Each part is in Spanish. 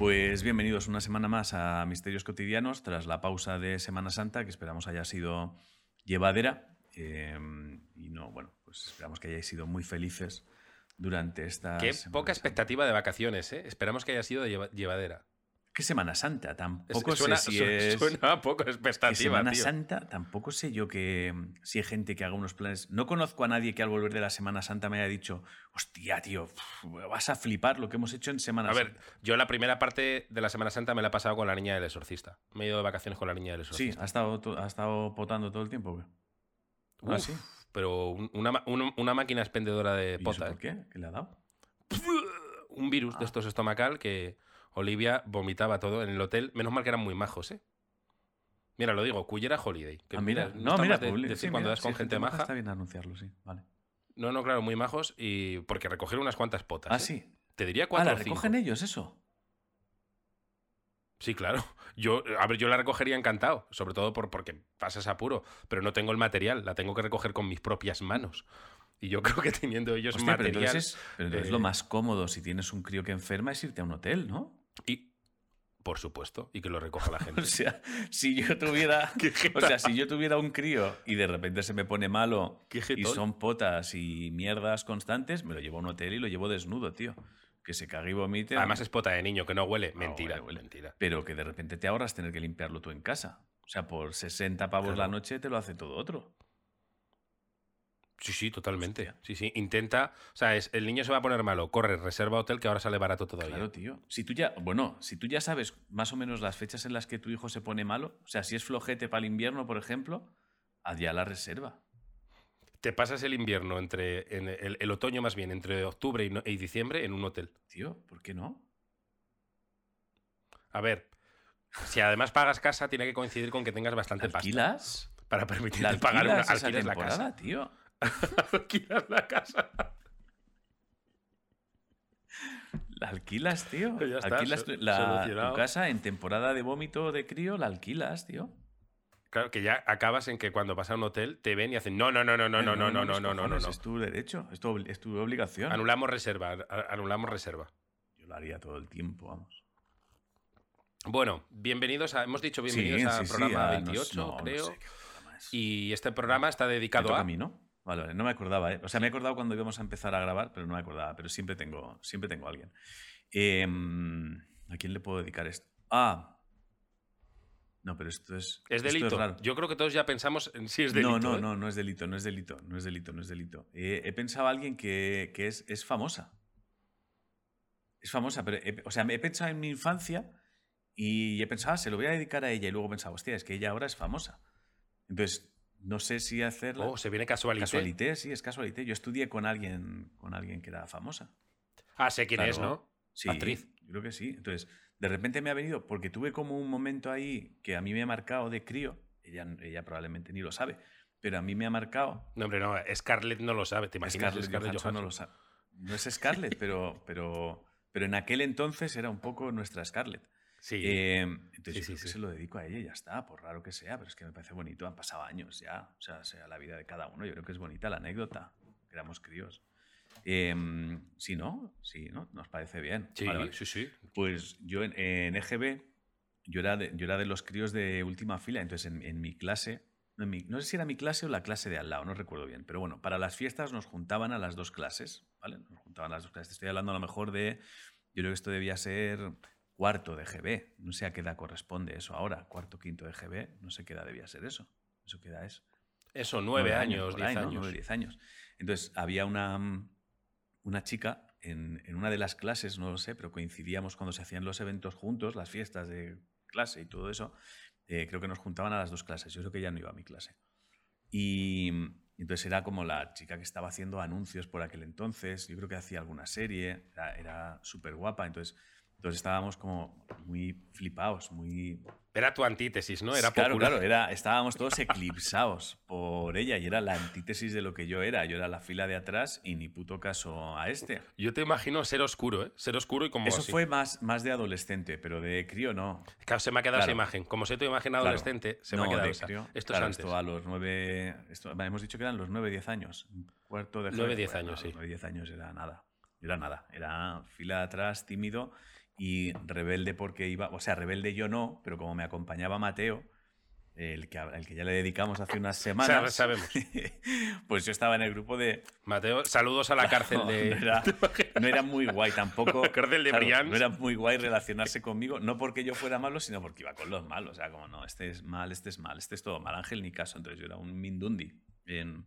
Pues bienvenidos una semana más a Misterios Cotidianos, tras la pausa de Semana Santa, que esperamos haya sido llevadera. eh, y no, bueno, pues esperamos que hayáis sido muy felices durante esta. Qué poca expectativa de vacaciones, ¿eh? Esperamos que haya sido lleva- llevadera. ¿Qué Semana Santa? Es- Tampoco suena, sé si es. suena a poco que expectativa, Semana tío. Santa, tampoco sé yo que si hay gente que haga unos planes. No conozco a nadie que al volver de la Semana Santa me haya dicho, hostia, tío, vas a flipar lo que hemos hecho en Semana A ver, Santa. yo la primera parte de la Semana Santa me la he pasado con la niña del exorcista. Me he ido de vacaciones con la niña del Sí, exorcista. ha estado, ha estado potando todo el tiempo. ¿Ah, Uf, sí? Pero un- una, una- una máquina expendedora de ¿Y eso pota. por ¿eh? qué? ¿Qué le ha dado? Un virus Ah. de estos estomacal que Olivia vomitaba todo en el hotel. Menos mal que eran muy majos, ¿eh? Mira, lo digo, Cullera Holiday. Que Ah, mira, no, mira, de- sí, cuando mira, das con sí, gente maja. Está bien anunciarlo, sí. Vale. No, no, claro, muy majos y porque recogieron unas cuantas potas. Ah, ¿eh? sí. Te diría Ah, cuatro ¿la o cinco. recogen ellos eso? Sí, claro. Yo, a ver, yo la recogería encantado, sobre todo por, porque pasas apuro, pero no tengo el material, la tengo que recoger con mis propias manos. Y yo creo que teniendo ellos Hostia, pero material. entonces, es- pero entonces eh, lo más cómodo si tienes un crío que enferma es irte a un hotel, ¿no? Y, por supuesto, y que lo recoja la gente. O sea, si yo tuviera, o sea, si yo tuviera un crío y de repente se me pone malo y son potas y mierdas constantes, me lo llevo a un hotel y lo llevo desnudo, tío. Que se cague y vomite. Además es pota de niño, que no huele. Ah, Mentira, huele, huele. mentira. Pero que de repente te ahorras tener que limpiarlo tú en casa. O sea, por 60 pavos Claro. la noche te lo hace todo otro. Sí, sí, totalmente. Hostia. Sí, sí. Intenta. O sea, es, el niño se va a poner malo. Corre, reserva hotel que ahora sale barato todavía. Claro, tío. Si tú ya, bueno, si tú ya sabes más o menos las fechas en las que tu hijo se pone malo, o sea, si es flojete para el invierno, por ejemplo, ya la reserva. Te pasas el invierno entre. en el, el otoño más bien, entre octubre y, no- y diciembre en un hotel. Tío, ¿por qué no? A ver. Si además pagas casa, tiene que coincidir con que tengas bastante pasta. ¿Alquilas? Para permitirte ¿La pagar una alquilas alquilas la casa. tío? alquilas la casa. ¿La alquilas, tío? Ya está, alquilas la- tu casa en temporada de vómito de crío, la alquilas, tío. Claro, que ya acabas en que cuando vas a un hotel te ven y hacen no, no, no, no, no, no, no, no, no, no, no, no, no. Es tu derecho, es tu, es tu obligación. Anulamos reserva, a- anulamos reserva. Yo lo haría todo el tiempo, vamos. Bueno, bienvenidos a, hemos dicho bienvenidos Sí, al sí, sí, programa a- no- 28, no, no creo. sé qué programa. Y este programa está dedicado a... a mí, ¿no? Vale, vale, no me acordaba, ¿eh? O sea, me he acordado cuando íbamos a empezar a grabar, pero no me acordaba. Pero siempre tengo, siempre tengo a alguien. Eh, ¿A quién le puedo dedicar esto? Ah. No, pero esto es. Es delito. raro. Yo creo que todos ya pensamos en si es delito. no, no, ¿eh? no, no es delito, no es delito, no es delito, no es delito. Eh, he pensado a alguien que, que es, es famosa. Es famosa, pero, he- o sea, me he pensado en mi infancia y he pensado, ah, se lo voy a dedicar a ella. Y luego he pensado, hostia, es que ella ahora es famosa. Entonces, no sé si hacerla. Oh, se viene casualidad. Casualité, sí, es casualité. Yo estudié con alguien, con alguien que era famosa. Ah, sé quién Claro. es, ¿no? Sí, Actriz. Yo creo que sí. Entonces, de repente me ha venido, porque tuve como un momento ahí que a mí me ha marcado de crío. Ella, ella probablemente ni lo sabe, pero a mí me ha marcado. No, hombre, no, Scarlett no lo sabe, ¿te imaginas? Scarlett, Scarlett Johansson no lo sabe. No es Scarlett, pero, pero, pero en aquel entonces era un poco nuestra Scarlett. Sí. Eh, entonces Sí, yo sí, creo que sí. se lo dedico a ella y ya está, por raro que sea, pero es que me parece bonito. Han pasado años ya, o sea, sea la vida de cada uno. Yo creo que es bonita la anécdota. que Éramos críos. Eh, si no, si no, nos parece bien. sí, Vale, vale. sí, sí. Pues yo en, en EGB, yo era, de, yo era de los críos de última fila, entonces en, en mi clase, no, en mi- no sé si era mi clase o la clase de al lado, no recuerdo bien, pero bueno, para las fiestas nos juntaban a las dos clases, ¿vale? Nos juntaban a las dos clases. Estoy hablando a lo mejor de, yo creo que esto debía ser cuarto de GB, no sé a qué edad corresponde eso ahora, cuarto, quinto de GB, no sé qué edad debía ser eso. ¿Eso qué edad es? Eso, nueve, años, diez ahí, ¿no? años. Nueve, diez años. Entonces, había una, una chica en, en una de las clases, no lo sé, pero coincidíamos cuando se hacían los eventos juntos, las fiestas de clase y todo eso. eh, creo que nos juntaban a las dos clases. Yo creo que ya no iba a mi clase. Y entonces era como la chica que estaba haciendo anuncios por aquel entonces. Yo creo que hacía alguna serie, era, era súper guapa. Entonces, entonces estábamos como muy flipados, muy Era tu antítesis, ¿no? Era claro, popular. claro, era, estábamos todos eclipsados por ella y era la antítesis de lo que yo era. Yo era la fila de atrás y ni puto caso a este. Yo te imagino ser oscuro, ¿eh? Ser oscuro y como Eso así. fue más, más de adolescente, pero de crío no. Claro, se me ha quedado esa Claro. imagen. Como sé tu imagen Claro. adolescente, se me No, ha quedado de esa. crío. Esto Claro, es antes. esto a los nueve. Esto, hemos dicho que eran los nueve, diez años. Cuarto de Nueve, diez bueno, años, los sí. nueve, diez años era nada. Era nada. Era fila de atrás, tímido. Y rebelde porque iba, o sea, rebelde yo no, pero como me acompañaba Mateo, el que, el que ya le dedicamos hace unas semanas. Sabemos. pues yo estaba en el grupo de. Mateo, saludos a la cárcel de. No era, muy guay tampoco. cárcel de No era muy guay relacionarse conmigo, no porque yo fuera malo, sino porque iba con los malos. O sea, como no, este es mal, este es mal, este es todo mal. Ángel ni caso. Entonces yo era un Mindundi en,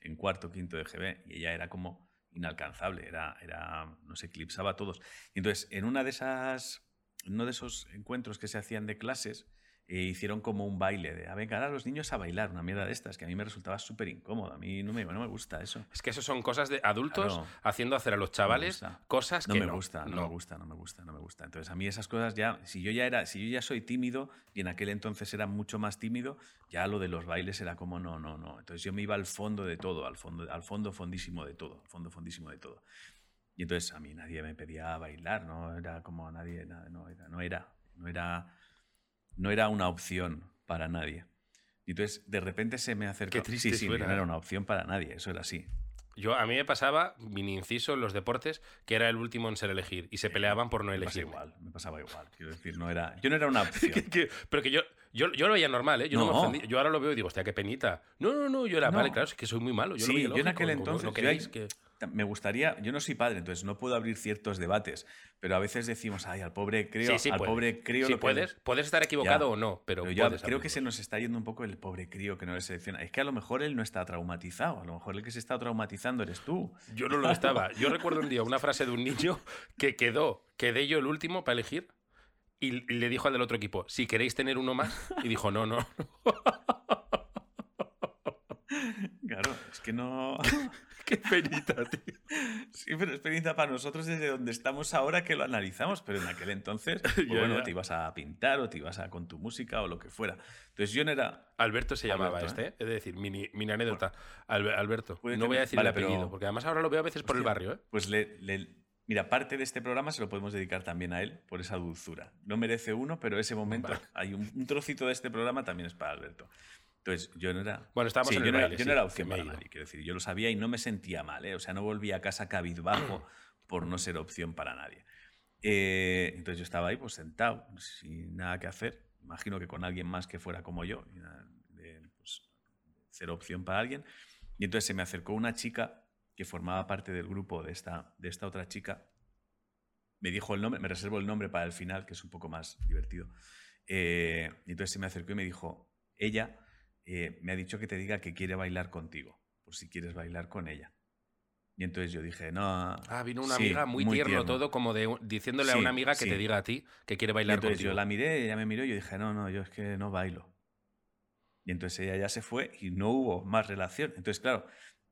en cuarto, quinto de GB y ella era como inalcanzable, era, era, nos eclipsaba a todos. Entonces, en una de esas, uno de esos encuentros que se hacían de clases, e hicieron como un baile de, a venga, a los niños a bailar, una mierda de estas, que a mí me resultaba súper incómodo. A mí no me, no me gusta eso. Es que eso son cosas de adultos haciendo hacer a los chavales cosas que no me gusta, no, me gusta, no me gusta, no me gusta. Entonces a mí esas cosas ya, si yo ya era, si yo ya soy tímido y en aquel entonces era mucho más tímido, ya lo de los bailes era como no, no, no. Entonces yo me iba al fondo de todo, al fondo, al fondo fondísimo de todo, al fondo fondísimo de todo. Y entonces a mí nadie me pedía bailar, no era como nadie, no era, no era, no era, una opción para nadie. Y entonces, de repente se me acercó. Qué triste sí, sí, no era una opción para nadie, eso era así. Yo, a mí me pasaba, mini inciso en los deportes, que era el último en ser elegir y se peleaban por no elegir. Me pasaba igual, me pasaba igual. Quiero decir, no era, yo no era una opción. pero que yo, yo, yo, lo veía normal, ¿eh? Yo, no. me ofendí. yo ahora lo veo y digo, hostia, qué penita. No, no, no, yo era, vale, claro, es que soy muy malo. Yo sí, lo yo en aquel entonces. No queréis que me gustaría, yo no soy padre, entonces no puedo abrir ciertos debates, pero a veces decimos, ay, al pobre crío, al pobre crío. Sí, puedes, puedes estar equivocado o no, pero, yo creo que se nos está yendo un poco el pobre crío que no le selecciona. Es que a lo mejor él no está traumatizado, a lo mejor el que se está traumatizando eres tú. Yo no lo estaba. Yo recuerdo un día una frase de un niño que quedó, quedé yo el último para elegir y le dijo al del otro equipo, si queréis tener uno más, y dijo, no, no. Claro, es que no. Qué penita, tío. Sí, pero es penita para nosotros desde donde estamos ahora que lo analizamos, pero en aquel entonces, pues bueno, te ibas a pintar o te ibas a con tu música o lo que fuera. Entonces yo no era... Alberto se llamaba este, ¿eh? es decir, mini, anécdota. Alberto, no voy a decir el apellido, porque además ahora lo veo a veces por el barrio. ¿eh? Pues le, Mira, parte de este programa se lo podemos dedicar también a él por esa dulzura. No merece uno, pero ese momento, hay un, trocito de este programa también es para Alberto. Entonces, yo no era. Bueno, estábamos en el yo, no yo no era opción para nadie, quiero decir. Yo lo sabía y no me sentía mal, ¿eh? O sea, no volví a casa cabizbajo por no ser opción para nadie. Eh, entonces, yo estaba ahí, pues sentado, sin nada que hacer. Imagino que con alguien más que fuera como yo, de, pues, ser opción para alguien. Y entonces se me acercó una chica que formaba parte del grupo de esta, de esta otra chica. Me dijo el nombre, me reservo el nombre para el final, que es un poco más divertido. Eh, y entonces se me acercó y me dijo, ella eh, me ha dicho que te diga que quiere bailar contigo, por si quieres bailar con ella. Y entonces yo dije, no. Ah, vino una amiga muy, tierno, todo, como de diciéndole a una amiga que te diga a ti que quiere bailar y entonces yo la miré, ella me miró y yo dije, no, no, yo es que no bailo. Y entonces ella ya se fue y no hubo más relación. Entonces, claro,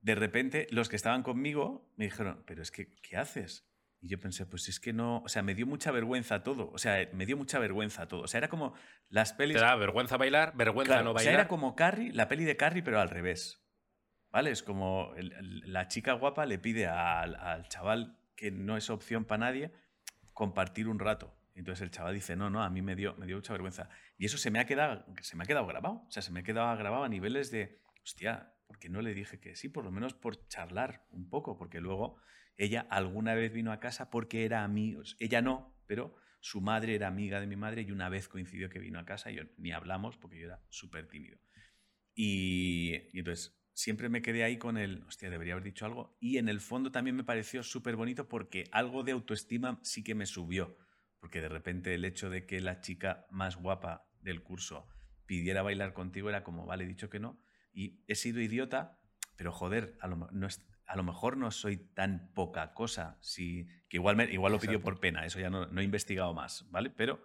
de repente los que estaban conmigo me dijeron, pero es que, ¿qué haces? Y yo pensé, pues es que no, o sea, me dio mucha vergüenza todo, o sea, me dio mucha vergüenza todo. O sea, era como las pelis... Te da vergüenza bailar, vergüenza no bailar. O sea, era como Carrie, la peli de Carrie, pero al revés. ¿Vale? Es como la chica guapa le pide al, chaval que no es opción para nadie compartir un rato. Entonces el chaval dice, no, no, a mí me dio, me dio mucha vergüenza. Y eso se me, ha quedado, se me ha quedado grabado. O sea, se me ha quedado grabado a niveles de, hostia, porque no le dije que sí? Por lo menos por charlar un poco, porque luego ella alguna vez vino a casa porque era amigo, ella no, pero su madre era amiga de mi madre y una vez coincidió que vino a casa y yo, ni hablamos porque yo era súper tímido. Y, entonces siempre me quedé ahí con el, hostia, debería haber dicho algo. Y en el fondo también me pareció súper bonito porque algo de autoestima sí que me subió. Porque de repente el hecho de que la chica más guapa del curso pidiera bailar contigo era como, vale, dicho que no. Y he sido idiota, pero joder, a lo, no es, a lo mejor no soy tan poca cosa, si, que igual, me, igual lo pidió por pena, eso ya no, no, he investigado más, ¿vale? Pero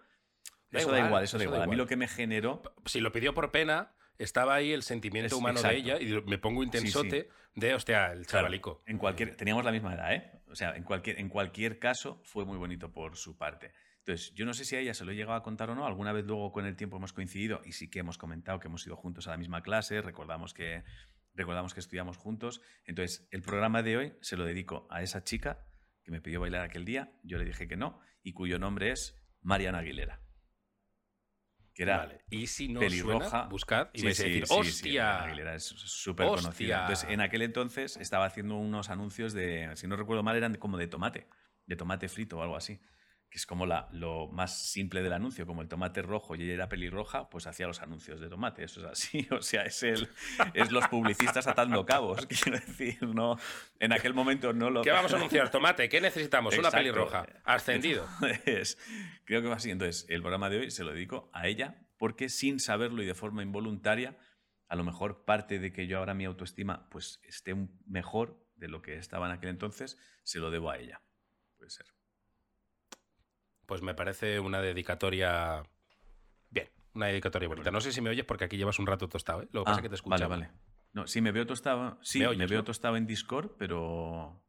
eso da igual, eso, da, igual. A mí lo que me generó... Si lo pidió por pena, estaba ahí el sentimiento humano de ella y me pongo intensote de, hostia, el chavalico. en cualquier, teníamos la misma edad, ¿eh? O sea, en cualquier, en cualquier caso fue muy bonito por su parte. Entonces, yo no sé si a ella se lo he llegado a contar o no. Alguna vez luego con el tiempo hemos coincidido y sí que hemos comentado que hemos ido juntos a la misma clase. Recordamos que recordamos que estudiamos juntos. Entonces, el programa de hoy se lo dedico a esa chica que me pidió bailar aquel día, yo le dije que no, y cuyo nombre es Mariana Aguilera. Que era y si no pelirroja. Suena, buscad y vais a decir, ¡hostia! Aguilera es súper conocida. Entonces, en aquel entonces estaba haciendo unos anuncios de, si no recuerdo mal, eran como de tomate, de tomate frito o algo así. Que es como la, lo más simple del anuncio, como el tomate rojo y ella era pelirroja, pues hacía los anuncios de tomate, eso es así, o sea, es, el, es los publicistas atando cabos, quiero decir, no, en aquel momento no lo... ¿Qué vamos a anunciar? Tomate, ¿qué necesitamos? Una pelirroja, ascendido. creo que va así, entonces el programa de hoy se lo dedico a ella, porque sin saberlo y de forma involuntaria, a lo mejor parte de que yo ahora mi autoestima pues esté mejor de lo que estaba en aquel entonces, se lo debo a ella, puede ser. Pues me parece una dedicatoria. Bien, una dedicatoria bonita. No sé si me oyes porque aquí llevas un rato tostado, ¿eh? Lo que pasa es ah, que te escucho. Vale, vale. No, sí, me veo tostado. Sí, me, veo tostado en Discord, pero.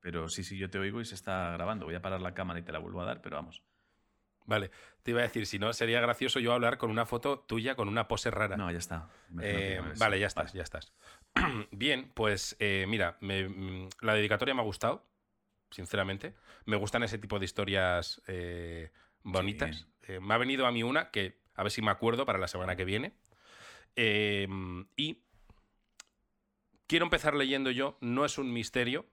Pero sí, sí, yo te oigo y se está grabando. Voy a parar la cámara y te la vuelvo a dar, pero vamos. Vale, te iba a decir, si no, sería gracioso yo hablar con una foto tuya con una pose rara. No, ya está. Eh, vale, ya estás, ya estás. Bien, pues eh, mira, mm, la dedicatoria me ha gustado sinceramente. Me gustan ese tipo de historias eh, bonitas. Eh, me ha venido a mí una que a ver si me acuerdo para la semana que viene. Em, y quiero empezar leyendo yo. No es un misterio.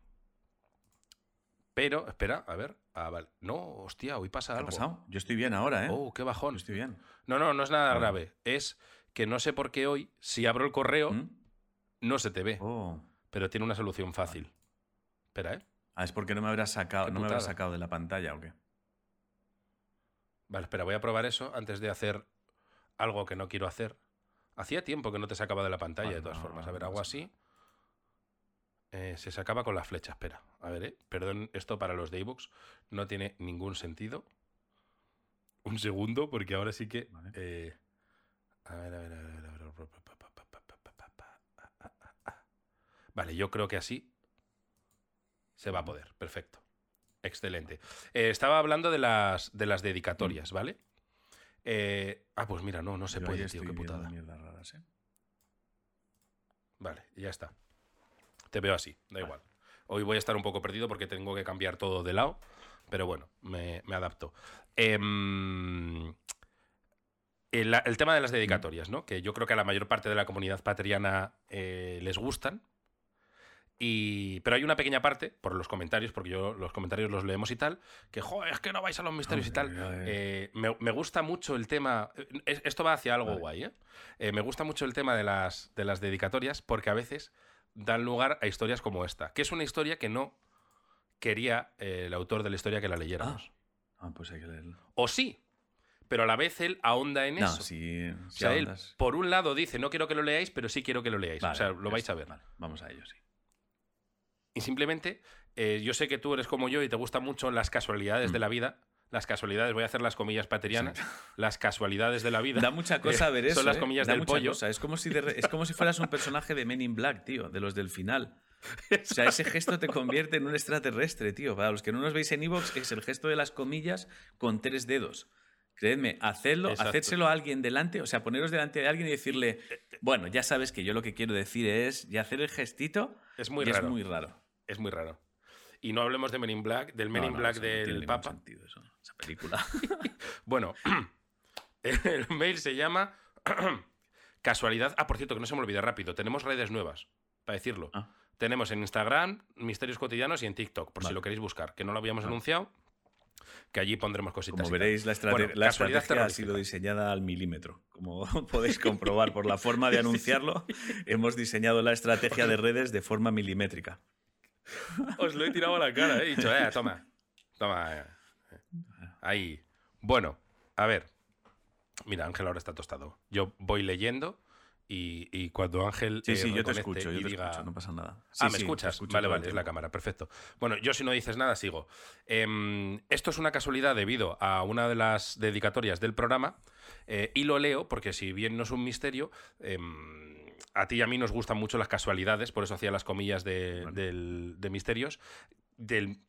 Pero, espera, a ver. Ah, vale. No, hostia, hoy pasa algo. ¿Qué ha pasado? Yo estoy bien ahora, ¿eh? Oh, qué bajón. estoy bien. No, no, no es nada grave. Es que no sé por qué hoy, si abro el correo, ¿Mm? no se te ve. Oh. Pero tiene una solución fácil. Espera, ¿eh? Ah, es porque no me habrás sacado, no me sacado de la pantalla o qué. Vale, espera, voy a probar eso antes de hacer algo que no quiero hacer. Hacía tiempo que no te sacaba de la pantalla, de todas formas. A ver, hago así. Eh, se sacaba con la flecha, espera. A ver, eh. Perdón, esto para los de ebooks no tiene ningún sentido. Un segundo, porque ahora sí que. Eh, a ver, a ver, a ver, a ver. Vale, yo creo que así se va a poder, perfecto. Excelente. Eh, estaba hablando de las, de las dedicatorias, mm. ¿vale? Eh, ah, pues mira, no, no se puede, tío, qué putada. ¿eh? Vale, ya está. Te veo así, da igual. Hoy voy a estar un poco perdido porque tengo que cambiar todo de lado, pero bueno, me, adapto. Em, el, tema de las dedicatorias, ¿no? Que yo creo que a la mayor parte de la comunidad patriana les gustan, pero hay una pequeña parte, por los comentarios, porque yo los comentarios los leemos y tal, que, joder, es que no vais a los misterios y tal. Eh, me, gusta mucho el tema. Esto va hacia algo guay, ¿eh? ¿eh? Me gusta mucho el tema de las, de las dedicatorias, porque a veces dan lugar a historias como esta, que es una historia que no quería eh, el autor de la historia que la leyéramos. Ah, ah pues hay que leerlo. O sí, pero a la vez él ahonda en eso. Sí, o sea, él, por un lado, dice, no quiero que lo leáis, pero sí quiero que lo leáis. o sea, lo vais a ver. vamos a ello, sí. Y simplemente, eh, yo sé que tú eres como yo y te gustan mucho las casualidades de mm. la vida. Las casualidades, voy a hacer las comillas paterianas, las casualidades de la vida. Da mucha cosa ver eso. Son las ¿eh? comillas del pollo. Es, como si es como si fueras un personaje de Men in Black, tío, de los del final. O sea, ese gesto te convierte en un extraterrestre, tío. Para los que no nos veis en Evox, es el gesto de las comillas con tres dedos. Creedme, hacedlo, hacédselo a alguien delante, o sea, poneros delante de alguien y decirle, bueno, ya sabes que yo lo que quiero decir es, y hacer el gestito es muy Es muy raro es muy raro. Y no hablemos de Men in Black, del Men in Black del Papa. Sentido eso, esa película. bueno, el mail se llama Casualidad. Ah, por cierto, que no se me olvide rápido. Tenemos redes nuevas, para decirlo. Ah. Tenemos en Instagram, Misterios Cotidianos y en TikTok, por si lo queréis buscar, que no lo habíamos anunciado que allí pondremos cositas. Como veréis, la, estrategia ha sido diseñada al milímetro. Como podéis comprobar por la forma de anunciarlo, hemos diseñado la estrategia de redes de forma milimétrica. Os lo he tirado a la cara, ¿eh? he dicho, eh, toma, toma. Eh. Ahí. Bueno, a ver. Mira, Ángel ahora está tostado. Yo voy leyendo y, cuando Ángel. Sí, sí, yo te escucho, yo te escucho, no pasa nada. ah, ¿me escuchas? vale, vale, es la cámara, perfecto. Bueno, yo si no dices nada, sigo. Em, esto es una casualidad debido a una de las dedicatorias del programa eh, y lo leo porque, si bien no es un misterio. A ti y a mí nos gustan mucho las casualidades, por eso hacía las comillas de, misterios, del,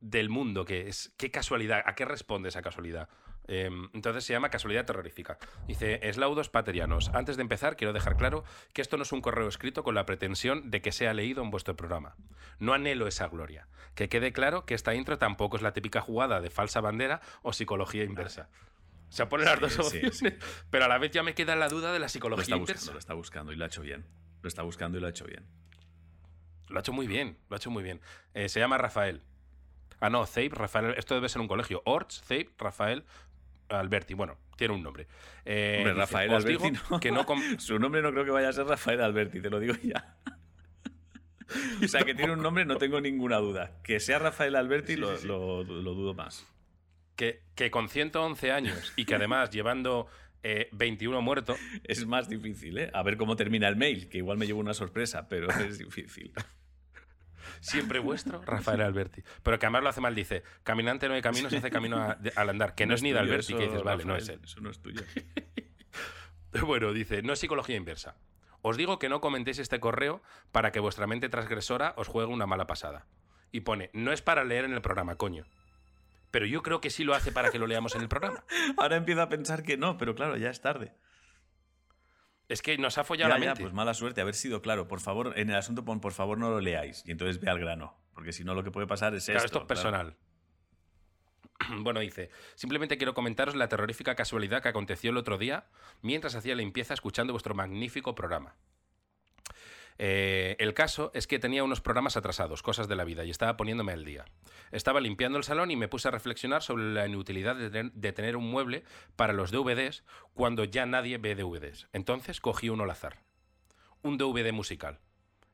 del, mundo, que es qué casualidad, a qué responde esa casualidad. Em, entonces se llama casualidad terrorífica. Dice, eslaudos paterianos. Antes de empezar, quiero dejar claro que esto no es un correo escrito con la pretensión de que sea leído en vuestro programa. No anhelo esa gloria. Que quede claro que esta intro tampoco es la típica jugada de falsa bandera o psicología inversa. O sea, pone las dos opciones, pero a la vez ya me queda la duda de la psicología lo está Buscando, lo está buscando y lo ha hecho bien. Lo está buscando y lo ha hecho bien. Lo ha hecho muy bien, lo ha hecho muy bien. Eh, se llama Rafael. Ah, no, Zeip, Rafael. Esto debe ser un colegio. Orts, Zeip, Rafael, Alberti. Bueno, tiene un nombre. Eh, Rafael Alberti. Que no Su nombre no creo que vaya a ser Rafael Alberti, te lo digo ya. o sea, que tiene un nombre, no tengo ninguna duda. Que sea Rafael Alberti, lo, dudo más. Que, que, con 111 años y que además llevando 21 eh, muertos. Es más difícil, ¿eh? A ver cómo termina el mail, que igual me llevo una sorpresa, pero es difícil. Siempre vuestro, Rafael Alberti. Pero que además lo hace mal, dice, caminante no hay camino, se hace camino al andar. Que no, es, ni de Alberti, que dices, vale, no es él. Eso no es tuyo. bueno, dice, no es psicología inversa. Os digo que no comentéis este correo para que vuestra mente transgresora os juegue una mala pasada. Y pone, no es para leer en el programa, coño. Pero yo creo que sí lo hace para que lo leamos en el programa. Ahora empiezo a pensar que no, pero claro, ya es tarde. Es que nos ha follado la mente. pues mala suerte, haber sido claro. Por favor, en el asunto pon, por favor, no lo leáis. Y entonces ve al grano. Porque si no, lo que puede pasar es claro, esto. Esto es personal. Bueno, dice, simplemente quiero comentaros la terrorífica casualidad que aconteció el otro día mientras hacía limpieza escuchando vuestro magnífico programa. Eh, el caso es que tenía unos programas atrasados, cosas de la vida, y estaba poniéndome al día. Estaba limpiando el salón y me puse a reflexionar sobre la inutilidad de, tener un mueble para los DVDs cuando ya nadie ve DVDs. Entonces cogí uno al azar. Un DVD musical.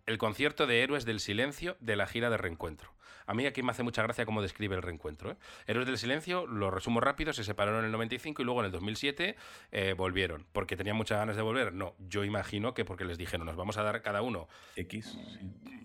El concierto de Héroes del Silencio de la gira de reencuentro. A mí aquí me hace mucha gracia cómo describe el reencuentro. ¿eh? Héroes del Silencio, lo resumo rápido, se separaron en el 95 y luego en el 2007 eh, volvieron. ¿Porque tenían muchas ganas de volver? No, yo imagino que porque les dijeron, nos vamos a dar cada uno X,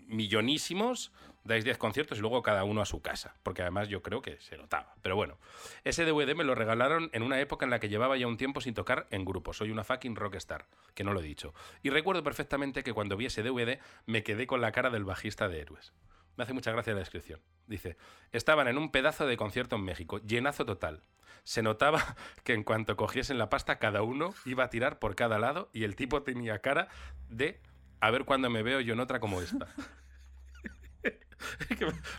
millonísimos, dais 10 conciertos y luego cada uno a su casa. Porque además yo creo que se notaba. Pero bueno, ese DVD me lo regalaron en una época en la que llevaba ya un tiempo sin tocar en grupo. Soy una fucking rockstar, que no lo he dicho. Y recuerdo perfectamente que cuando vi ese DVD me quedé con la cara del bajista de Héroes. Me hace mucha gracia la descripción. Dice, estaban en un pedazo de concierto en México, llenazo total. Se notaba que en cuanto cogiesen la pasta, cada uno iba a tirar por cada lado y el tipo tenía cara de a ver cuándo me veo yo en otra como esta.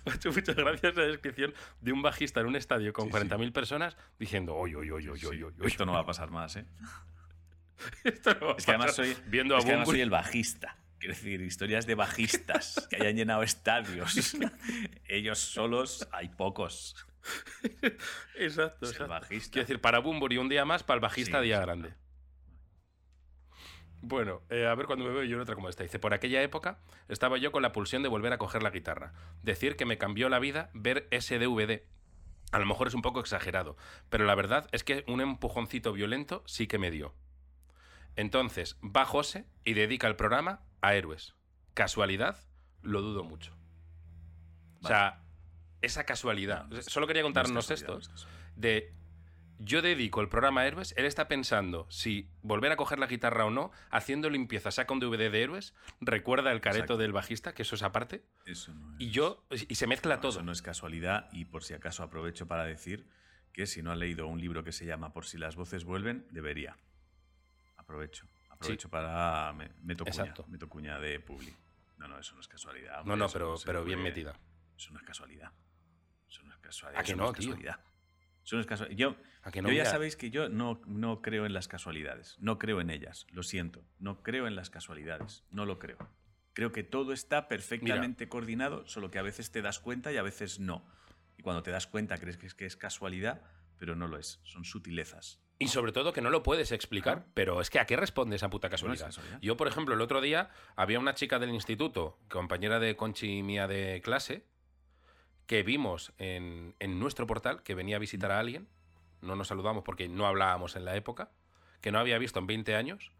me ha hecho muchas gracias la descripción de un bajista en un estadio con 40.000 personas diciendo, Esto no va a pasar más, ¿eh? Esto no va es que además soy, viendo a es que soy el bajista. Quiero decir, historias de bajistas que hayan llenado estadios. Ellos solos hay pocos. Exacto, exacto. Quiero decir, para Bumburi un día más, para el bajista día grande. Bueno, eh, a ver cuando me veo yo en otra como esta. Dice, por aquella época estaba yo con la pulsión de volver a coger la guitarra. Decir que me cambió la vida ver ese DVD. A lo mejor es un poco exagerado, pero la verdad es que un empujoncito violento sí que me dio. Entonces, va José y dedica el programa a héroes. ¿Casualidad? Lo dudo mucho. O sea, esa casualidad. Solo quería contarnos esto. De yo dedico el programa a Héroes, él está pensando si volver a coger la guitarra o no, haciendo limpieza, saca un DVD de Héroes, recuerda el careto del bajista, que eso es aparte. Eso no Y yo, y se mezcla todo. Eso no es casualidad, y por si acaso aprovecho para decir que si no ha leído un libro que se llama Por si las voces vuelven, debería. Aprovecho. Aprovecho para. Meto cuña, meto cuña de Publi. No, no, eso no es casualidad. no, no, pero, pero bien metida. Eso no es casualidad. Eso no es casualidad. ¿A que no, tío? Eso no es casualidad. Yo, yo ya sabéis que yo no, no creo en las casualidades. No creo en ellas. Lo siento. No creo en las casualidades. No lo creo. Creo que todo está perfectamente coordinado, solo que a veces te das cuenta y a veces no. Y cuando te das cuenta crees que es, que es casualidad, pero no lo es. Son sutilezas. Y sobre todo que no lo puedes explicar, pero es que ¿a qué responde esa puta casualidad? Yo, por ejemplo, el otro día había una chica del instituto, compañera de Conchi mía de clase, que vimos en, nuestro portal, que venía a visitar a alguien, no nos saludamos porque no hablábamos en la época, que no había visto en 20 años,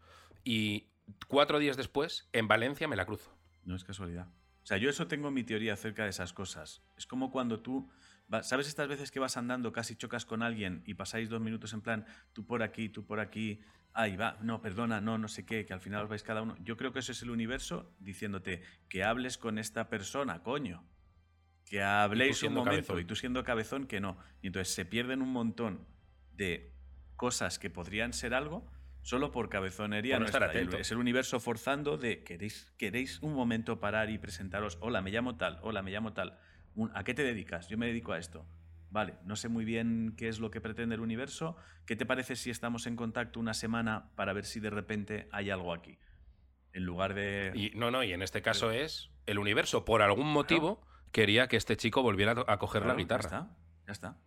y cuatro días después, en Valencia, me la cruzo. No es casualidad. O sea, yo eso tengo mi teoría acerca de esas cosas. Es como cuando tú ¿Sabes estas veces que vas andando, casi chocas con alguien y pasáis dos minutos en plan, tú por aquí, tú por aquí, ahí va, no, perdona, no, no sé qué, que al final os vais cada uno? Yo creo que eso es el universo diciéndote que hables con esta persona, coño. Que habléis un momento y tú siendo cabezón que no. Y entonces se pierden un montón de cosas que podrían ser algo solo por cabezonería. no estar atento. Es el universo forzando de queréis, queréis un momento parar y presentaros, hola, me llamo tal, hola, me llamo tal ¿A qué te dedicas? Yo me dedico a esto. Vale, no sé muy bien qué es lo que pretende el universo. ¿Qué te parece si estamos en contacto una semana para ver si de repente hay algo aquí? En lugar de... Y, no, no, y en este caso es el universo, por algún motivo, quería que este chico volviera a coger la guitarra. Ya está, ya está.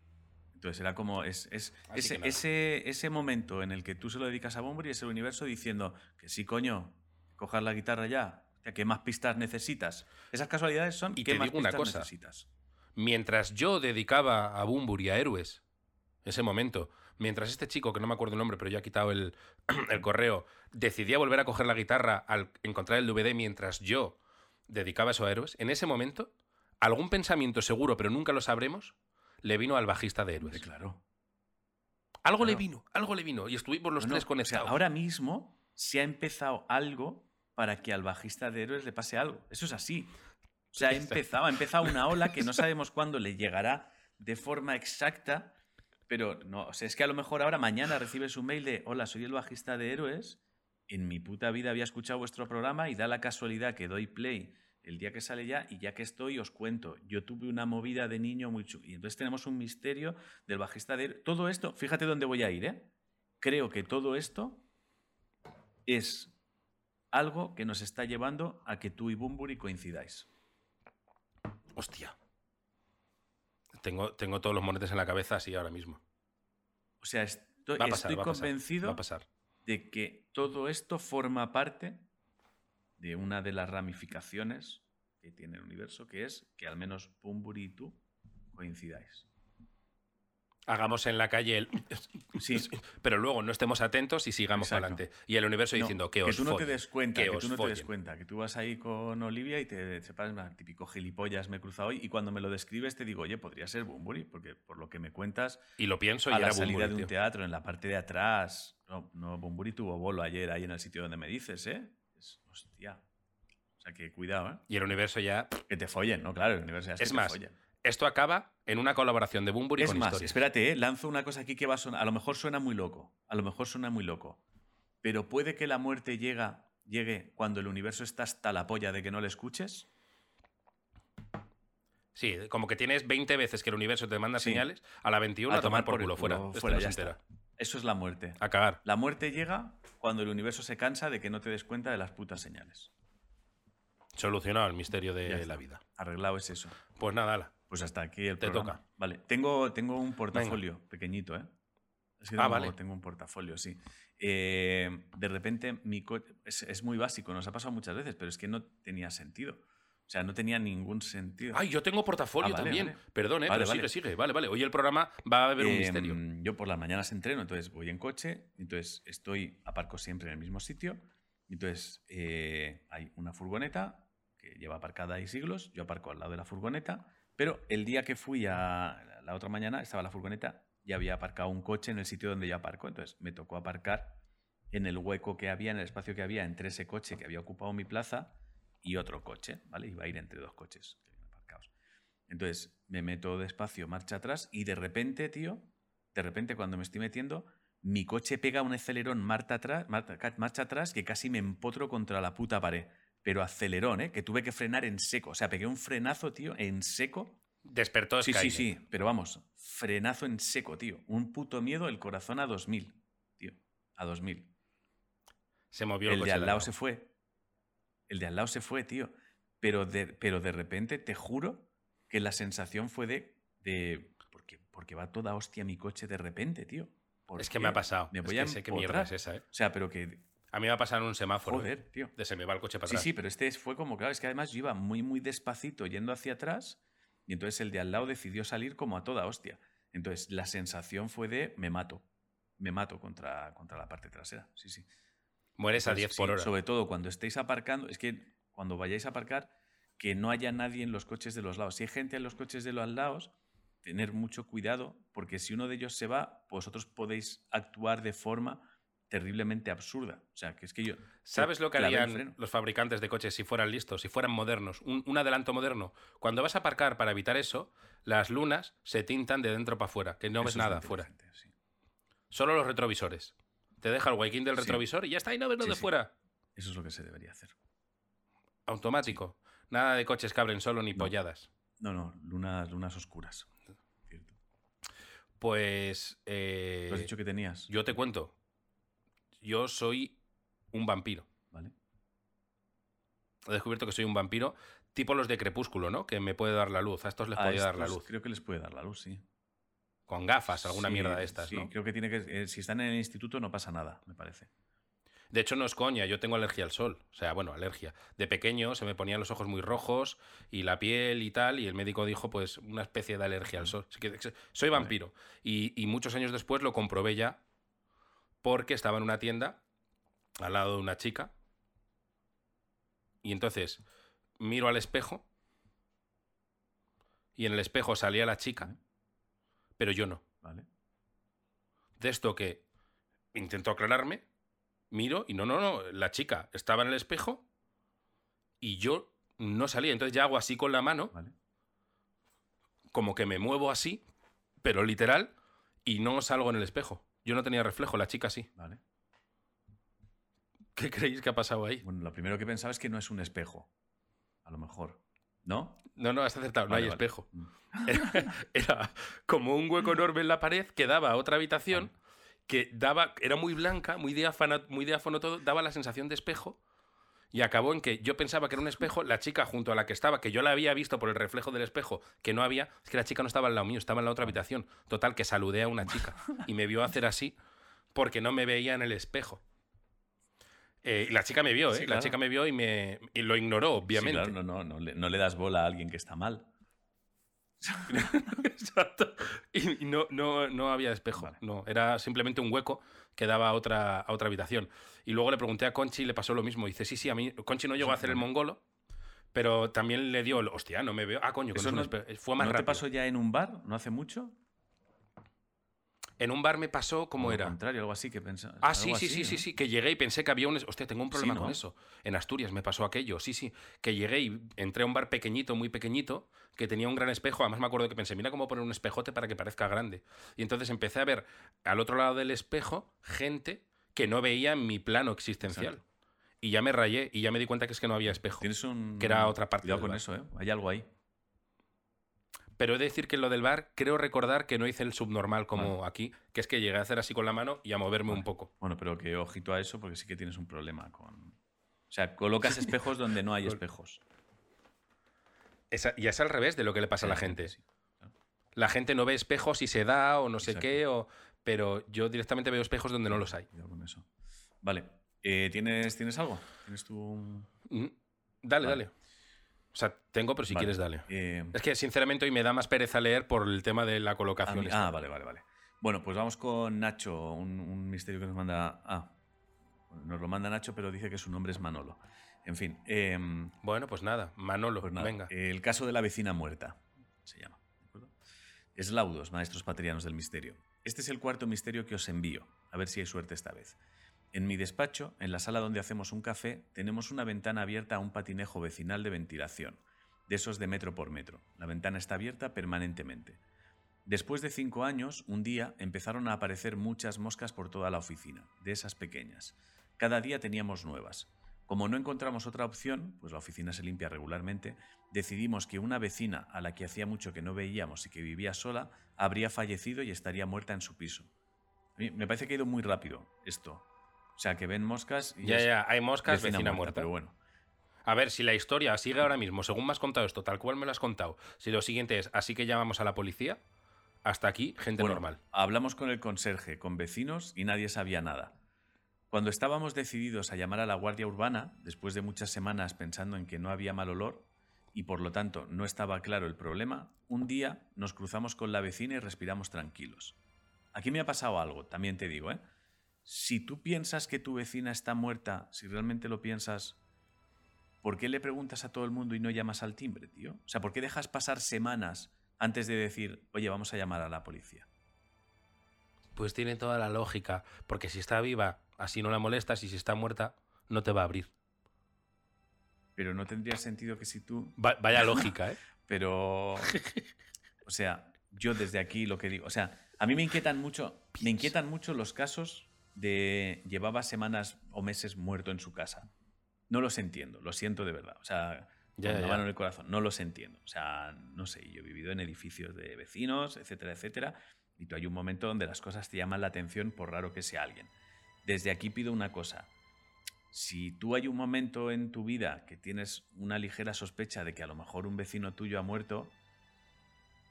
Entonces era como es, es ese, ese, ese, momento en el que tú se lo dedicas a Bunbury es el universo diciendo que sí, coño, cojas la guitarra ya, ¿qué más pistas necesitas? Esas casualidades son y ¿qué te más digo una pistas cosa. necesitas? Mientras yo dedicaba a Bunbury a héroes, ese momento, mientras este chico, que no me acuerdo el nombre, pero ya ha quitado el, el correo, decidía volver a coger la guitarra al encontrar el DVD mientras yo dedicaba eso a héroes, en ese momento, algún pensamiento seguro, pero nunca lo sabremos, le vino al bajista de héroes. claro. Algo le vino, algo le vino. Y estuvimos los tres o sea, conectados. ahora mismo se ha empezado algo para que al bajista de héroes le pase algo. Eso es así. O sea, ha empezado una ola que no sabemos cuándo le llegará de forma exacta, pero no, o sea, es que a lo mejor ahora mañana recibes un mail de hola, soy el bajista de héroes. En mi puta vida había escuchado vuestro programa y da la casualidad que doy play el día que sale ya y ya que estoy os cuento. Yo tuve una movida de niño muy chula. Y entonces tenemos un misterio del bajista de héroes. Todo esto, fíjate dónde voy a ir, ¿eh? Creo que todo esto es algo que nos está llevando a que tú y Bumburi coincidáis. Hostia. Tengo, tengo todos los monetes en la cabeza así ahora mismo. O sea, estoy, pasar, pasar, convencido pasar. de que todo esto forma parte de una de las ramificaciones que tiene el universo, que es que al menos Bumburi y tú coincidáis. Hagamos en la calle el... Sí. Pero luego no estemos atentos y sigamos Exacto. adelante. Y el universo No, diciendo que que os tú no te follen, des cuenta, que que, tú no te des cuenta, que tú vas ahí con Olivia y te sepas, "Ah, típico gilipollas me he cruzado hoy, y cuando me lo describes te digo, oye, podría ser Bumburi, porque por lo que me cuentas, Y lo pienso y a era la salida de un tío. teatro, en la parte de atrás, no, no, Bumburi tuvo bolo ayer ahí en el sitio donde me dices, ¿eh? Es- hostia. O sea, que cuidado, ¿eh? Y el universo ya... Que te follen, ¿no? Claro, el universo ya es Es que más, te follen. Esto acaba en una colaboración de Bunbury Es con más, historias. espérate, ¿eh? lanzo una cosa aquí que va a sonar. A lo mejor suena muy loco. A lo mejor suena muy loco. Pero puede que la muerte llega, llegue cuando el universo está hasta la polla de que no le escuches. Sí, como que tienes 20 veces que el universo te manda Sí. señales, a la 21 a, tomar por culo, fuera. culo, fuera, no ya se entera. está. Eso es la muerte. A cagar. La muerte llega cuando el universo se cansa de que no te des cuenta de las putas señales. Solucionado el misterio de la vida. Arreglado es eso. Pues nada, ala. Pues hasta aquí el Te programa. toca. Vale. Tengo, tengo un portafolio pequeñito, ¿eh? Es que Ah, vale. tengo un portafolio, sí. Eh, de repente, mi coche. Es, es muy básico, nos ha pasado muchas veces, pero es que no tenía sentido. O sea, no tenía ningún sentido. Ay, yo tengo portafolio Ah, vale, también. vale. Perdón, eh, Vale, pero vale. sigue, sigue. Vale, vale. Hoy el programa va a haber un Em, misterio. Yo por las mañanas entreno, entonces voy en coche, entonces estoy, aparco siempre en el mismo sitio, entonces eh, hay una furgoneta que lleva aparcada ahí siglos, yo aparco al lado de la furgoneta, pero el día que fui a la otra mañana estaba la furgoneta y había aparcado un coche en el sitio donde yo aparco, entonces me tocó aparcar en el hueco que había, en el espacio que había entre ese coche que había ocupado mi plaza y otro coche, ¿vale? Iba a ir entre dos coches aparcados. Entonces me meto despacio, marcha atrás y de repente, tío, de repente cuando me estoy metiendo, mi coche pega un acelerón marcha atrás, marcha atrás que casi me empotro contra la puta pared. Pero acelerón, ¿eh? Que tuve que frenar en seco. O sea, pegué un frenazo, tío, en seco. Despertó Sí, sí, Skynet. sí. Pero vamos, frenazo en seco, tío. Un puto miedo, el corazón a 2000, tío. A 2000. Se movió el, El de al lado lado. se fue. El de al lado se fue, tío. Pero de, pero de repente, te juro que la sensación fue de. de porque, porque va toda hostia mi coche de repente, tío. ¿Por Es que me ha pasado. Me Es voy que a sé qué mierda es esa, ¿eh? O sea, pero que. A mí me va a pasar en un semáforo. Joder, tío. De se me va el coche para Sí, atrás. sí, pero este fue como, claro, es que además yo iba muy, muy despacito yendo hacia atrás y entonces el de al lado decidió salir como a toda hostia. Entonces la sensación fue de me mato. Me mato contra, contra la parte trasera. Sí, sí. Mueres a Entonces, 10 por sí, hora. Sobre todo cuando estéis aparcando, es que cuando vayáis a aparcar, que no haya nadie en los coches de los lados. Si hay gente en los coches de los lados, tener mucho cuidado, porque si uno de ellos se va, vosotros podéis actuar de forma terriblemente absurda. O sea, que es que yo... ¿Sabes lo que harían los fabricantes de coches si fueran listos, si fueran modernos? Un, un adelanto moderno. Cuando vas a aparcar para evitar eso, las lunas se tintan de dentro para afuera, que no Eso ves nada afuera. sí. Solo los retrovisores. Te deja el huequín del Sí. retrovisor y ya está, y no ves lo Sí, fuera. Eso es lo que se debería hacer. Automático. Nada de coches que abren solo ni No. polladas. No, no, lunas, lunas oscuras. Cierto. Pues. eh, ¿Tú has dicho que tenías? Yo te cuento. Yo soy un vampiro. ¿Vale? he descubierto que soy un vampiro tipo los de Crepúsculo, ¿no? Que me puede dar la luz. A estos les puede dar la luz. Creo que les puede dar la luz, sí. Con gafas, alguna mierda de estas, sí, ¿no? creo que tiene que. Eh, si están en el instituto no pasa nada, me parece. De hecho, no es coña, yo tengo alergia al sol. O sea, bueno, alergia. De pequeño se me ponían los ojos muy rojos y la piel y tal, y el médico dijo, pues, una especie de alergia al sol. soy vampiro. Y, y, muchos años después lo comprobé ya porque estaba en una tienda al lado de una chica. Y entonces miro al espejo y en el espejo salía la chica, pero yo no. Vale. De esto que intento aclararme, miro y no, no, no, la chica estaba en el espejo y yo no salía. Entonces ya hago así con la mano, como que me muevo así, pero literal, y no salgo en el espejo. Yo no tenía reflejo, la chica sí. Vale. ¿Qué creéis que ha pasado ahí? Bueno, lo primero que pensaba es que no es un espejo. A lo mejor. ¿No? No, no, has acertado, no hay espejo. Mm. Era, como un hueco enorme en la pared que daba a otra habitación que daba, era muy blanca, muy diáfano, muy diáfano todo, daba la sensación de espejo. Y acabó en que yo pensaba que era un espejo, la chica junto a la que estaba, que yo la había visto por el reflejo del espejo, que no había, es que la chica no estaba al lado mío, estaba en la otra habitación. Total, que saludé a una chica y me vio hacer así porque no me veía en el espejo. Eh, la chica me vio, ¿eh? La chica me vio y me lo ignoró, obviamente. claro, no, no, no, le, no le das bola a alguien que está mal. Exacto. Y, no, no, no, había espejo. No, era simplemente un hueco que daba a otra, a otra habitación. Y luego le pregunté a Conchi y le pasó lo mismo. dice, sí, sí, a mí. Conchi no llegó a hacer el mongolo, pero también le dio, hostia, no me veo. Ah, coño, Eso no, fue más ¿no te pasó ya en un bar? ¿No hace mucho? En un bar me pasó como era. Al contrario, algo así que pensaba. Ah, sí, sí, sí, sí, sí, que llegué y pensé que había un. Hostia, tengo un problema con eso. En Asturias me pasó aquello, sí, sí. Que llegué y entré a un bar pequeñito, muy pequeñito, que tenía un gran espejo. Además me acuerdo que pensé, mira cómo poner un espejote para que parezca grande. Y entonces empecé a ver al otro lado del espejo gente que no veía mi plano existencial. Y ya me rayé y ya me di cuenta que es que no había espejo. Tienes un. Que era otra parte. Cuidado con eso, ¿eh? Hay algo ahí. Pero he de decir que en lo del bar, creo recordar que no hice el subnormal como aquí, que es que llegué a hacer así con la mano y a moverme un poco. Bueno, pero que ojito a eso porque sí que tienes un problema con. O sea, colocas espejos donde no hay espejos. y es al revés de lo que le pasa a la gente. La gente no ve espejos y se da o no sé qué, o... pero yo directamente veo espejos donde no los hay. Con eso. Vale. Eh, ¿tienes, ¿Tienes algo? ¿Tienes tu...? Mm, dale, dale. O sea, tengo, pero si quieres, dale. Eh, es que, sinceramente, hoy me da más pereza leer por el tema de la colocación. Ah, vale, vale, vale. Bueno, pues vamos con Nacho, un, misterio que nos manda. Ah, nos lo manda Nacho, pero dice que su nombre es Manolo. En fin. Em, bueno, pues nada, Manolo, pues venga. El caso de la vecina muerta, se llama. Es Laudos, maestros patrianos del misterio. Este es el cuarto misterio que os envío. A ver si hay suerte esta vez. En mi despacho, en la sala donde hacemos un café, tenemos una ventana abierta a un patinejo vecinal de ventilación, de esos de metro por metro. La ventana está abierta permanentemente. Después de cinco años, un día empezaron a aparecer muchas moscas por toda la oficina, de esas pequeñas. Cada día teníamos nuevas. Como no encontramos otra opción, pues la oficina se limpia regularmente, decidimos que una vecina a la que hacía mucho que no veíamos y que vivía sola habría fallecido y estaría muerta en su piso. me parece que ha ido muy rápido esto. O sea, que ven moscas y. Ya, ya, hay moscas, vecina, muerta, Pero bueno. A ver, si la historia sigue ahora mismo, según me has contado esto, tal cual me lo has contado, si lo siguiente es así que llamamos a la policía, hasta aquí, gente normal. Hablamos con el conserje, con vecinos y nadie sabía nada. Cuando estábamos decididos a llamar a la Guardia Urbana, después de muchas semanas pensando en que no había mal olor y por lo tanto no estaba claro el problema, un día nos cruzamos con la vecina y respiramos tranquilos. Aquí me ha pasado algo, también te digo, ¿eh? Si tú piensas que tu vecina está muerta, si realmente lo piensas, ¿por qué le preguntas a todo el mundo y no llamas al timbre, tío? O sea, ¿por qué dejas pasar semanas antes de decir, oye, vamos a llamar a la policía? Pues tiene toda la lógica, porque si está viva, así no la molestas y si está muerta, no te va a abrir. Pero no tendría sentido que si tú... vaya lógica, ¿eh? Pero... O sea, yo desde aquí lo que digo, o sea, a mí me inquietan mucho, me inquietan mucho los casos de llevaba semanas o meses muerto en su casa. No los entiendo, lo siento de verdad. O sea, ya, con la mano en el corazón, no los entiendo. O sea, no sé, yo he vivido en edificios de vecinos, etcétera, etcétera, y tú hay un momento donde las cosas te llaman la atención por raro que sea alguien. Desde aquí pido una cosa. Si tú hay un momento en tu vida que tienes una ligera sospecha de que a lo mejor un vecino tuyo ha muerto,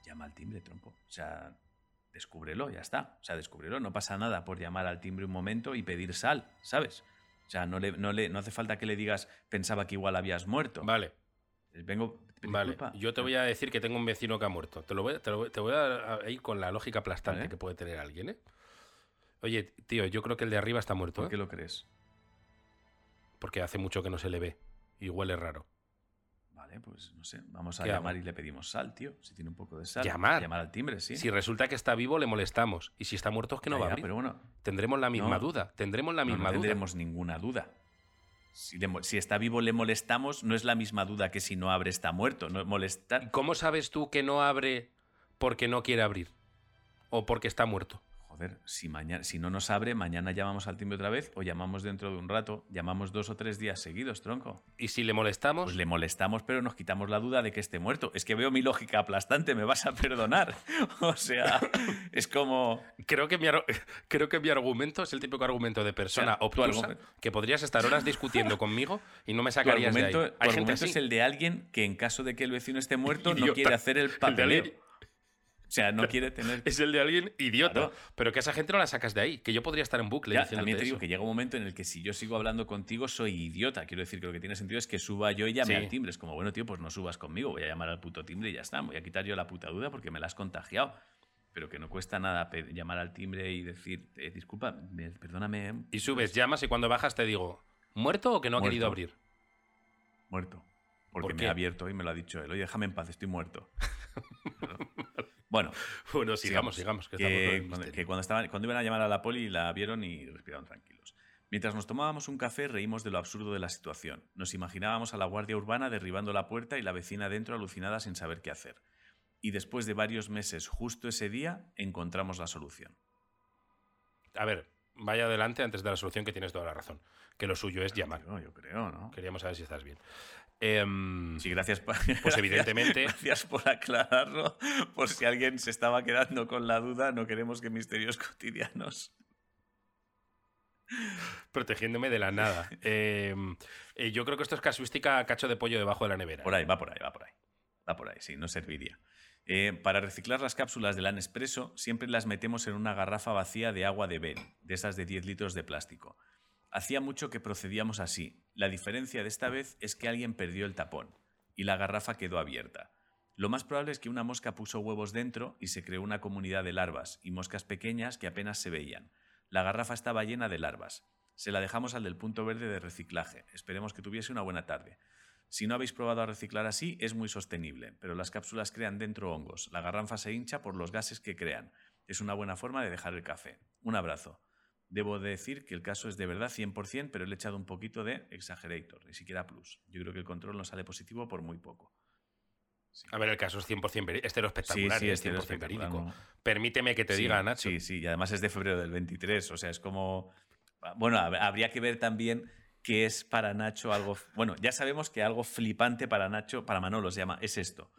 llama al timbre, tronco. O sea, descúbrelo, ya está. O sea, descúbrelo. No pasa nada por llamar al timbre un momento y pedir sal, ¿sabes? O sea, no, le, no, le, no hace falta que le digas, pensaba que igual habías muerto. Vale. Vengo, vale. Yo te voy a decir que tengo un vecino que ha muerto. Te, lo voy, te, lo, te voy a ir con la lógica aplastante que puede tener alguien, ¿eh? Oye, tío, yo creo que el de arriba está muerto. ¿Por ¿eh? qué lo crees? Porque hace mucho que no se le ve y huele raro. Vale, pues no sé. Vamos a llamar y le pedimos sal, tío. Si tiene un poco de sal. Llamar. Llamar al timbre, sí. Si resulta que está vivo, le molestamos. Y si está muerto, es que no va a abrir. Pero bueno. Tendremos la misma duda. Tendremos la misma no, no duda. tendremos ninguna duda. Si, le, si, está vivo le molestamos, no es la misma duda que si no abre está muerto. No molestar. ¿Cómo sabes tú que no abre porque no quiere abrir? ¿O porque está muerto? Joder, si, mañana, si no nos abre, mañana llamamos al timbre otra vez o llamamos dentro de un rato. Llamamos dos o tres días seguidos, tronco. ¿Y si le molestamos? Pues le molestamos, pero nos quitamos la duda de que esté muerto. Es que veo mi lógica aplastante, me vas a perdonar. o sea, es como... Creo que, mi, creo que mi argumento es el típico argumento de persona o sea, obtusa que podrías estar horas discutiendo conmigo y no me sacarías tu argumento, de ahí. Hay gente así. es el de alguien que en caso de que el vecino esté muerto no quiere hacer el papeleo. O sea, no quiere tener. Es el de alguien idiota. Claro. Pero que esa gente no la sacas de ahí. Que yo podría estar en bucle. Ya, también te digo que llega un momento en el que si yo sigo hablando contigo, soy idiota. Quiero decir que lo que tiene sentido es que suba yo y llame sí. al timbre. Es como, bueno, tío, pues no subas conmigo. Voy a llamar al puto timbre y ya está. Voy a quitar yo la puta duda porque me la has contagiado. Pero que no cuesta nada llamar al timbre y decir, eh, disculpa, perdóname. Y subes, llamas y cuando bajas te digo, ¿muerto o que no muerto. ha querido abrir? Muerto. Porque ¿Por me ha abierto y me lo ha dicho él. Oye, déjame en paz, estoy muerto. Bueno, bueno sigamos, sigamos. Que, que, que cuando, estaban, cuando iban a llamar a la poli la vieron y respiraron tranquilos. Mientras nos tomábamos un café reímos de lo absurdo de la situación. Nos imaginábamos a la guardia urbana derribando la puerta y la vecina dentro alucinada sin saber qué hacer. Y después de varios meses, justo ese día, encontramos la solución. A ver, vaya adelante antes de la solución que tienes toda la razón. Que lo suyo es llamar. Yo, yo creo, ¿no? Queríamos saber si estás bien. Eh, sí, gracias por, Pues evidentemente. Gracias por aclararlo. Por si alguien se estaba quedando con la duda, no queremos que misterios cotidianos. Protegiéndome de la nada. Eh, eh, yo creo que esto es casuística cacho de pollo debajo de la nevera. Por ahí, va por ahí, va por ahí. Va por ahí, sí, no serviría. Eh, para reciclar las cápsulas del Nespresso, siempre las metemos en una garrafa vacía de agua de Ben, de esas de 10 litros de plástico. Hacía mucho que procedíamos así. La diferencia de esta vez es que alguien perdió el tapón y la garrafa quedó abierta. Lo más probable es que una mosca puso huevos dentro y se creó una comunidad de larvas y moscas pequeñas que apenas se veían. La garrafa estaba llena de larvas. Se la dejamos al del punto verde de reciclaje. Esperemos que tuviese una buena tarde. Si no habéis probado a reciclar así, es muy sostenible, pero las cápsulas crean dentro hongos. La garrafa se hincha por los gases que crean. Es una buena forma de dejar el café. Un abrazo. Debo decir que el caso es de verdad 100%, pero le he echado un poquito de exagerator, ni siquiera plus. Yo creo que el control no sale positivo por muy poco. Sí. A ver, el caso es 100% verídico. Este era espectacular, sí, sí, es 100% este verídico. No. Permíteme que te diga, Nacho. Sí, sí, y además es de febrero del 23, o sea, es como... Bueno, habría que ver también qué es para Nacho algo... Bueno, ya sabemos que algo flipante para Nacho, para Manolo se llama, es esto.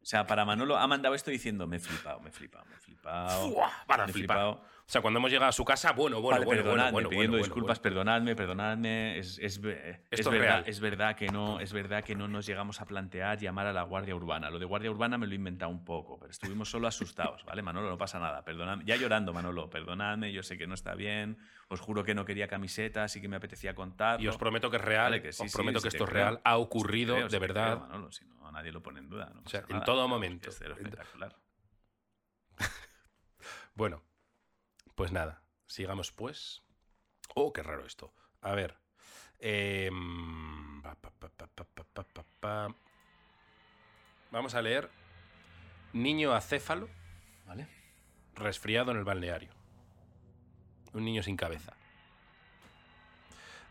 O sea, para Manolo ha mandado esto diciendo, me he flipado, me he flipado, me he flipado. Uah, para me flipado. O sea, cuando hemos llegado a su casa, bueno, bueno, vale, bueno, perdonadme, bueno, bueno, pidiendo bueno, disculpas, perdonadme, perdonadme. Es, es, es, Esto verdad, real. es verdad que no, es verdad que no nos llegamos a plantear llamar a la Guardia Urbana. Lo de Guardia Urbana me lo he inventado un poco, pero estuvimos solo asustados, ¿vale? Manolo, no pasa nada, perdonadme. Ya llorando, Manolo, perdonadme, yo sé que no está bien. Os juro que no quería camiseta, así que me apetecía contar. Y os prometo que es real, Vale, que sí, os prometo sí que esto es real, ha ocurrido creo, de verdad. creo, Manolo, si no, nadie lo pone en duda. No O sea, en nada. todo momento. Es espectacular. Bueno, pues nada, sigamos pues. Oh, qué raro esto. A ver. Vamos a leer Niño acéfalo, ¿vale? Resfriado en el balneario. Un niño sin cabeza.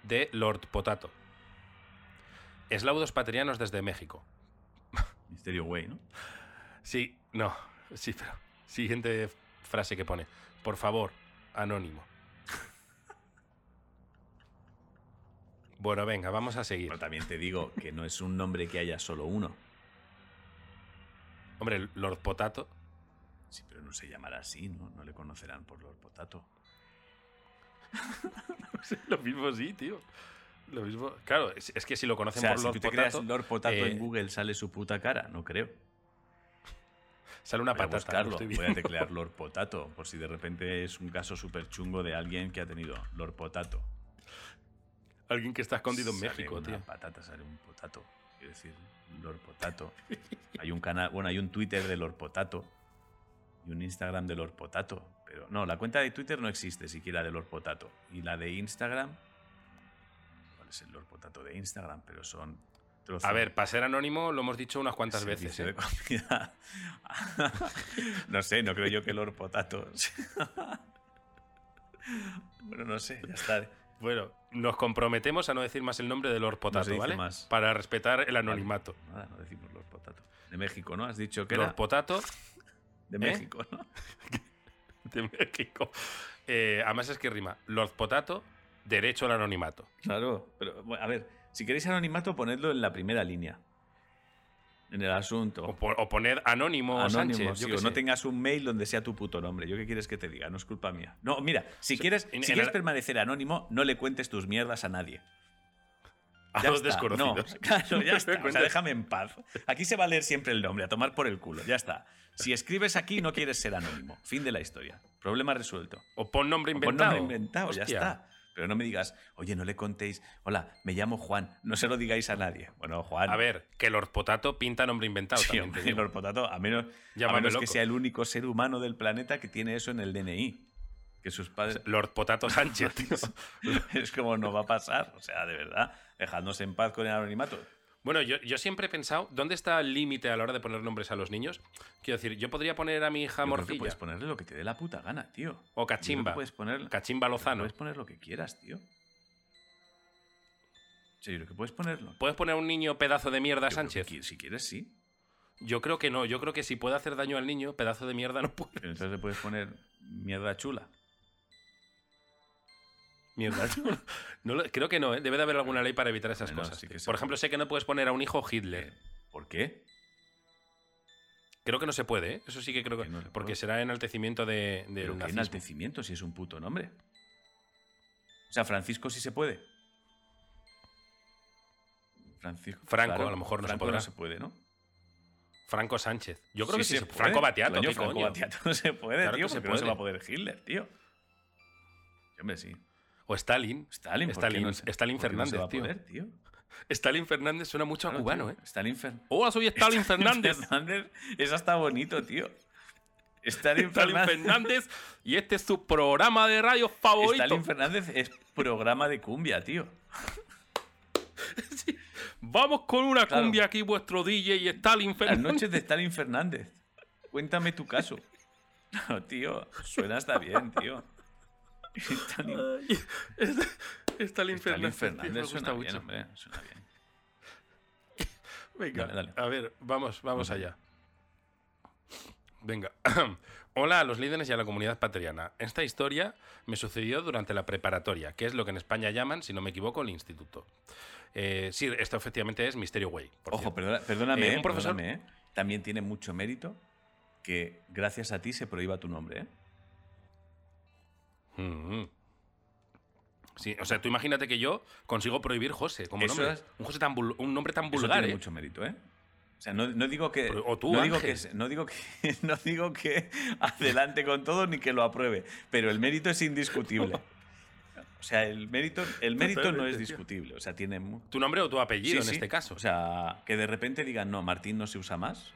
De Lord Potato. Eslaudos paterianos desde México. Misterio Way, ¿no? Sí, no, sí, pero. Siguiente frase que pone. Por favor, anónimo. Bueno, venga, vamos a seguir. Pero también te digo que no es un nombre que haya solo uno. Hombre, Lord Potato. Sí, pero no se llamará así, ¿no? No le conocerán por Lord Potato. Lo mismo sí, tío. Lo mismo. Claro, es, que si lo conocen o sea, por si Lord tú te Potato, creas Lord Potato en eh, Google, sale su puta cara, no creo. Sale una Voy a patata. buscarlo, lo estoy voy a teclear Lord Potato, por si de repente es un caso súper chungo de alguien que ha tenido Lord Potato. Alguien que está escondido en Sale México, una tío. patata, sale un potato. Quiero decir, Lord Potato. Hay un canal, bueno, hay un Twitter de Lord Potato y un Instagram de Lord Potato. Pero no, la cuenta de Twitter no existe siquiera de Lord Potato. Y la de Instagram. ¿Cuál es el Lord Potato de Instagram? Pero son. A ver, para ser anónimo lo hemos dicho unas cuantas veces. ¿eh? de comida. no sé, no creo yo que Lord Potato. bueno, no sé, ya está. Bueno, nos comprometemos a no decir más el nombre de Lord se Potato, dice ¿vale? más. Para respetar el anonimato. Nada, no decimos Lord Potato. De México, ¿no? Has dicho que Lord era Potato de ¿eh? México, ¿no? de México. Eh, además es que rima. Lord Potato, derecho al anonimato. Claro, pero bueno, a ver, si queréis anonimato, ponedlo en la primera línea. En el asunto. O, po- o poner anónimo, Anónimo, Sánchez. sí, o qué no tengas un mail donde sea tu puto nombre. ¿Yo qué quieres que te diga? No es culpa mía. No, mira, si quieres, en- si en quieres permanecer anónimo, no le cuentes tus mierdas a nadie. A Ya los está. desconocidos. No, claro, ya está. O sea, déjame en paz. Aquí se va a leer siempre el nombre, a tomar por el culo. Ya está. Si escribes aquí, no quieres ser anónimo. Fin de la historia. Problema resuelto. O pon nombre O pon inventado. nombre inventado, ya está. Pero no me digas, oye, no le contéis, hola, me llamo Juan, no se lo digáis a nadie. Bueno, Juan. A ver, que Lord Potato pinta nombre inventado Sí, también. hombre. Lord Potato, a menos, a menos que sea el único ser humano del planeta que tiene eso en el DNI. Que sus padres. Lord Potato Sánchez, es como no va a pasar. O sea, de verdad, dejadnos en paz con el anonimato. Bueno, yo, yo siempre he pensado, ¿dónde está el límite a la hora de poner nombres a los niños? Quiero decir, yo podría poner a mi hija Yo creo que Morcilla puedes ponerle lo que te dé la puta gana, tío. o Cachimba. Puedes poner, Cachimba Lozano. puedes poner lo que quieras, tío. Sí, creo que puedes ponerlo. ¿Puedes poner a un niño pedazo de mierda Yo creo que Sánchez? si quieres, sí. Yo creo que no. Yo creo que si puede hacer daño al niño, pedazo de mierda no puede. Entonces le puedes poner mierda chula. Mierda. No creo que no, ¿eh? Debe de haber alguna ley para evitar esas Bueno, cosas. sí Por ejemplo, sé que no puedes poner a un hijo Hitler. ¿Por qué? Creo que no se puede, ¿eh? Eso sí que creo que. No porque puede. será enaltecimiento de, Pero qué enaltecimiento si es un puto nombre. O sea, Francisco sí se puede. Francisco. Franco, a lo mejor no se podrá. no se puede, ¿no? Franco Sánchez. Yo creo que sí. se puede. Franco Batiato, Coño, ¿qué Franco coño? No se puede, Claro tío, que se porque no se puede. va a poder Hitler, tío. Sí, Hombre, sí. O Stalin. Stalin, ¿por qué Stalin, no no Fernández, a tío. poder, tío. Stalin Fernández suena mucho a cubano, tío. ¿eh? Stalin Fer- Hola, soy Stalin Fernández. Fernández. Eso está bonito, tío. Stalin, Stalin Fernández. Fernández y este es su programa de radio favorito. Stalin Fernández es programa de cumbia, tío. Vamos con una Claro. cumbia aquí, vuestro DJ y Stalin Las Fernández. noches de Stalin Fernández. Cuéntame tu caso. No, tío, suena hasta bien, tío. Stalin, Ay, es- Stalin Stalin Fernández, tío, me Fernández gusta suena bien, mucho. hombre. Suena bien. Venga, Dale, dale. a ver, vamos, vamos allá. Venga. Hola a los líderes y a la comunidad patriana. Esta historia me sucedió durante la preparatoria, que es lo que en España llaman, si no me equivoco, el instituto. Eh, sí, esto efectivamente es Misterio Way. Ojo, perdona- perdóname, Eh, eh, un profesor- perdóname, eh. También tiene mucho mérito que gracias a ti se prohíba tu nombre, ¿eh? Mm. Sí, o sea, tú imagínate que yo consigo prohibir José como Eso nombre. es- Un, José tan vul- un nombre tan Eso vulgar, tiene ¿eh? mucho mérito, ¿eh? O sea, no, no digo que. Pero- o tú, no, digo que no digo que no digo que adelante con todo ni que lo apruebe, pero el mérito es indiscutible. O sea, el mérito, el mérito no es discutible. O sea, tiene. Tu nombre o tu apellido Sí, en sí. este caso. O sea, que de repente digan, no, Martín no se usa más.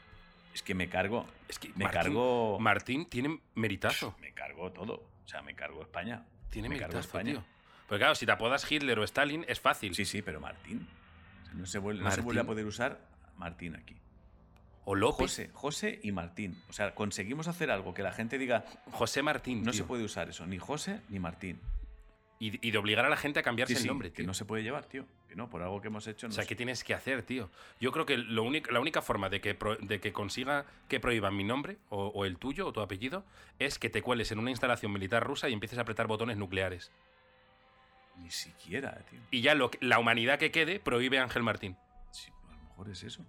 Es que me cargo. es que Me Martín- cargo. Martín tiene meritazo. Me cargo todo. O sea, me cargo España. Tiene me cargo España. tío. Pero claro, si te apodas Hitler o Stalin, es fácil. Sí, sí, pero Martín. O sea, no, se vuelve, no se vuelve a Martín. poder usar Martín aquí. O López. José, José y Martín. O sea, conseguimos hacer algo que la gente diga, José Martín. no tío. se puede usar eso, ni José ni Martín. Y, y de obligar a la gente a cambiarse Sí, el sí, nombre, que no se puede llevar, tío. No, por algo que hemos hecho. O sea, se- ¿qué tienes que hacer, tío? Yo creo que lo único, la única forma de que, pro- de que consiga que prohíban mi nombre, o, o el tuyo, o tu apellido, es que te cueles en una instalación militar rusa y empieces a apretar botones nucleares. Ni siquiera, tío. Y ya lo, la humanidad que quede prohíbe a Ángel Martín. Sí, a lo mejor es eso.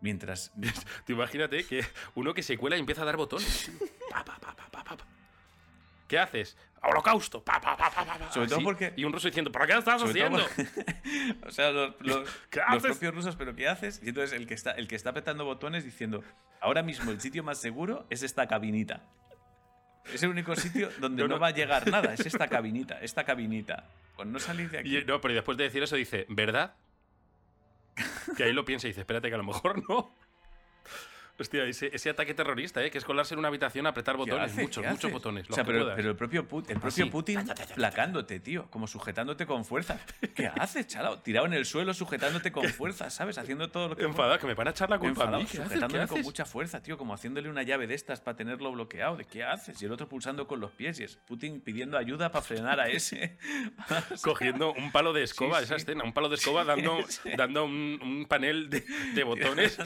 Mientras. Tú imagínate que uno que se cuela y empieza a dar botones. Pa, pa, pa, pa, pa, pa. ¿Qué haces? Holocausto. Pa, pa, pa, pa, pa, Sobre todo porque- Y un ruso diciendo, ¿pero qué estás haciendo? o sea, los, propios rusos, ¿pero qué haces? Y entonces el que, está, el que está apretando botones diciendo, ahora mismo el sitio más seguro es esta cabinita. Es el único sitio donde No, no, no. va a llegar nada, es esta cabinita, esta cabinita. Con no salir de aquí. Y, no, pero después de decir eso dice, ¿verdad? Que ahí lo piensa y dice, espérate que a lo mejor no. Hostia, ese, ese ataque terrorista, ¿eh? que es colarse en una habitación a apretar ¿Qué botones, hace? muchos, ¿Qué muchos botones. O sea, pero, pero el propio, Put- el propio Así. Putin flacándote, tío, como sujetándote con fuerza. ¿Qué haces, chalao? Tirado en el suelo, sujetándote con fuerza, ¿sabes? Haciendo todo lo que. Enfadado, que me van a echar la culpa a Enfadado, mí. ¿Qué haces? ¿Qué sujetándole con mucha fuerza, tío, como haciéndole una llave de estas para tenerlo bloqueado. ¿De qué haces? Y el otro pulsando con los pies y es Putin pidiendo ayuda para frenar a ese. Cogiendo un palo de escoba, Sí, esa sí. escena, un palo de escoba dando, dando un, un panel de, de botones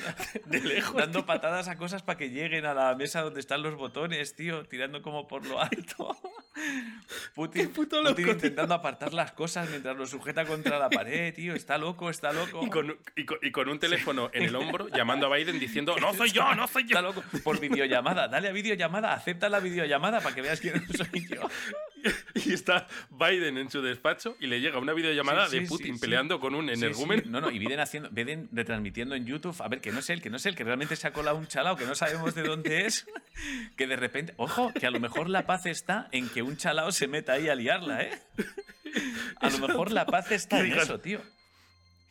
de lejos. Dando patadas a cosas para que lleguen a la mesa donde están los botones, tío, tirando como por lo alto. Putin, puto Putin loco, tío. intentando apartar las cosas mientras lo sujeta contra la pared, tío. Está loco, está loco. Y con, y con- y con un teléfono en el hombro llamando a Biden diciendo, no soy yo, no soy yo. Está loco. Por videollamada. Dale a videollamada. Acepta la videollamada para que veas que no soy yo. Y está Biden en su despacho y le llega una videollamada Sí, de sí, Putin sí, sí. peleando con un Sí, energúmeno. sí. No, no, y Biden haciendo, Biden retransmitiendo en YouTube, a ver, que no es él, que no es él, que realmente se ha colado un chalao, que no sabemos de dónde es, que de repente, ojo, que a lo mejor la paz está en que un chalao se meta ahí a liarla, ¿eh? A lo mejor la paz está en eso, tío.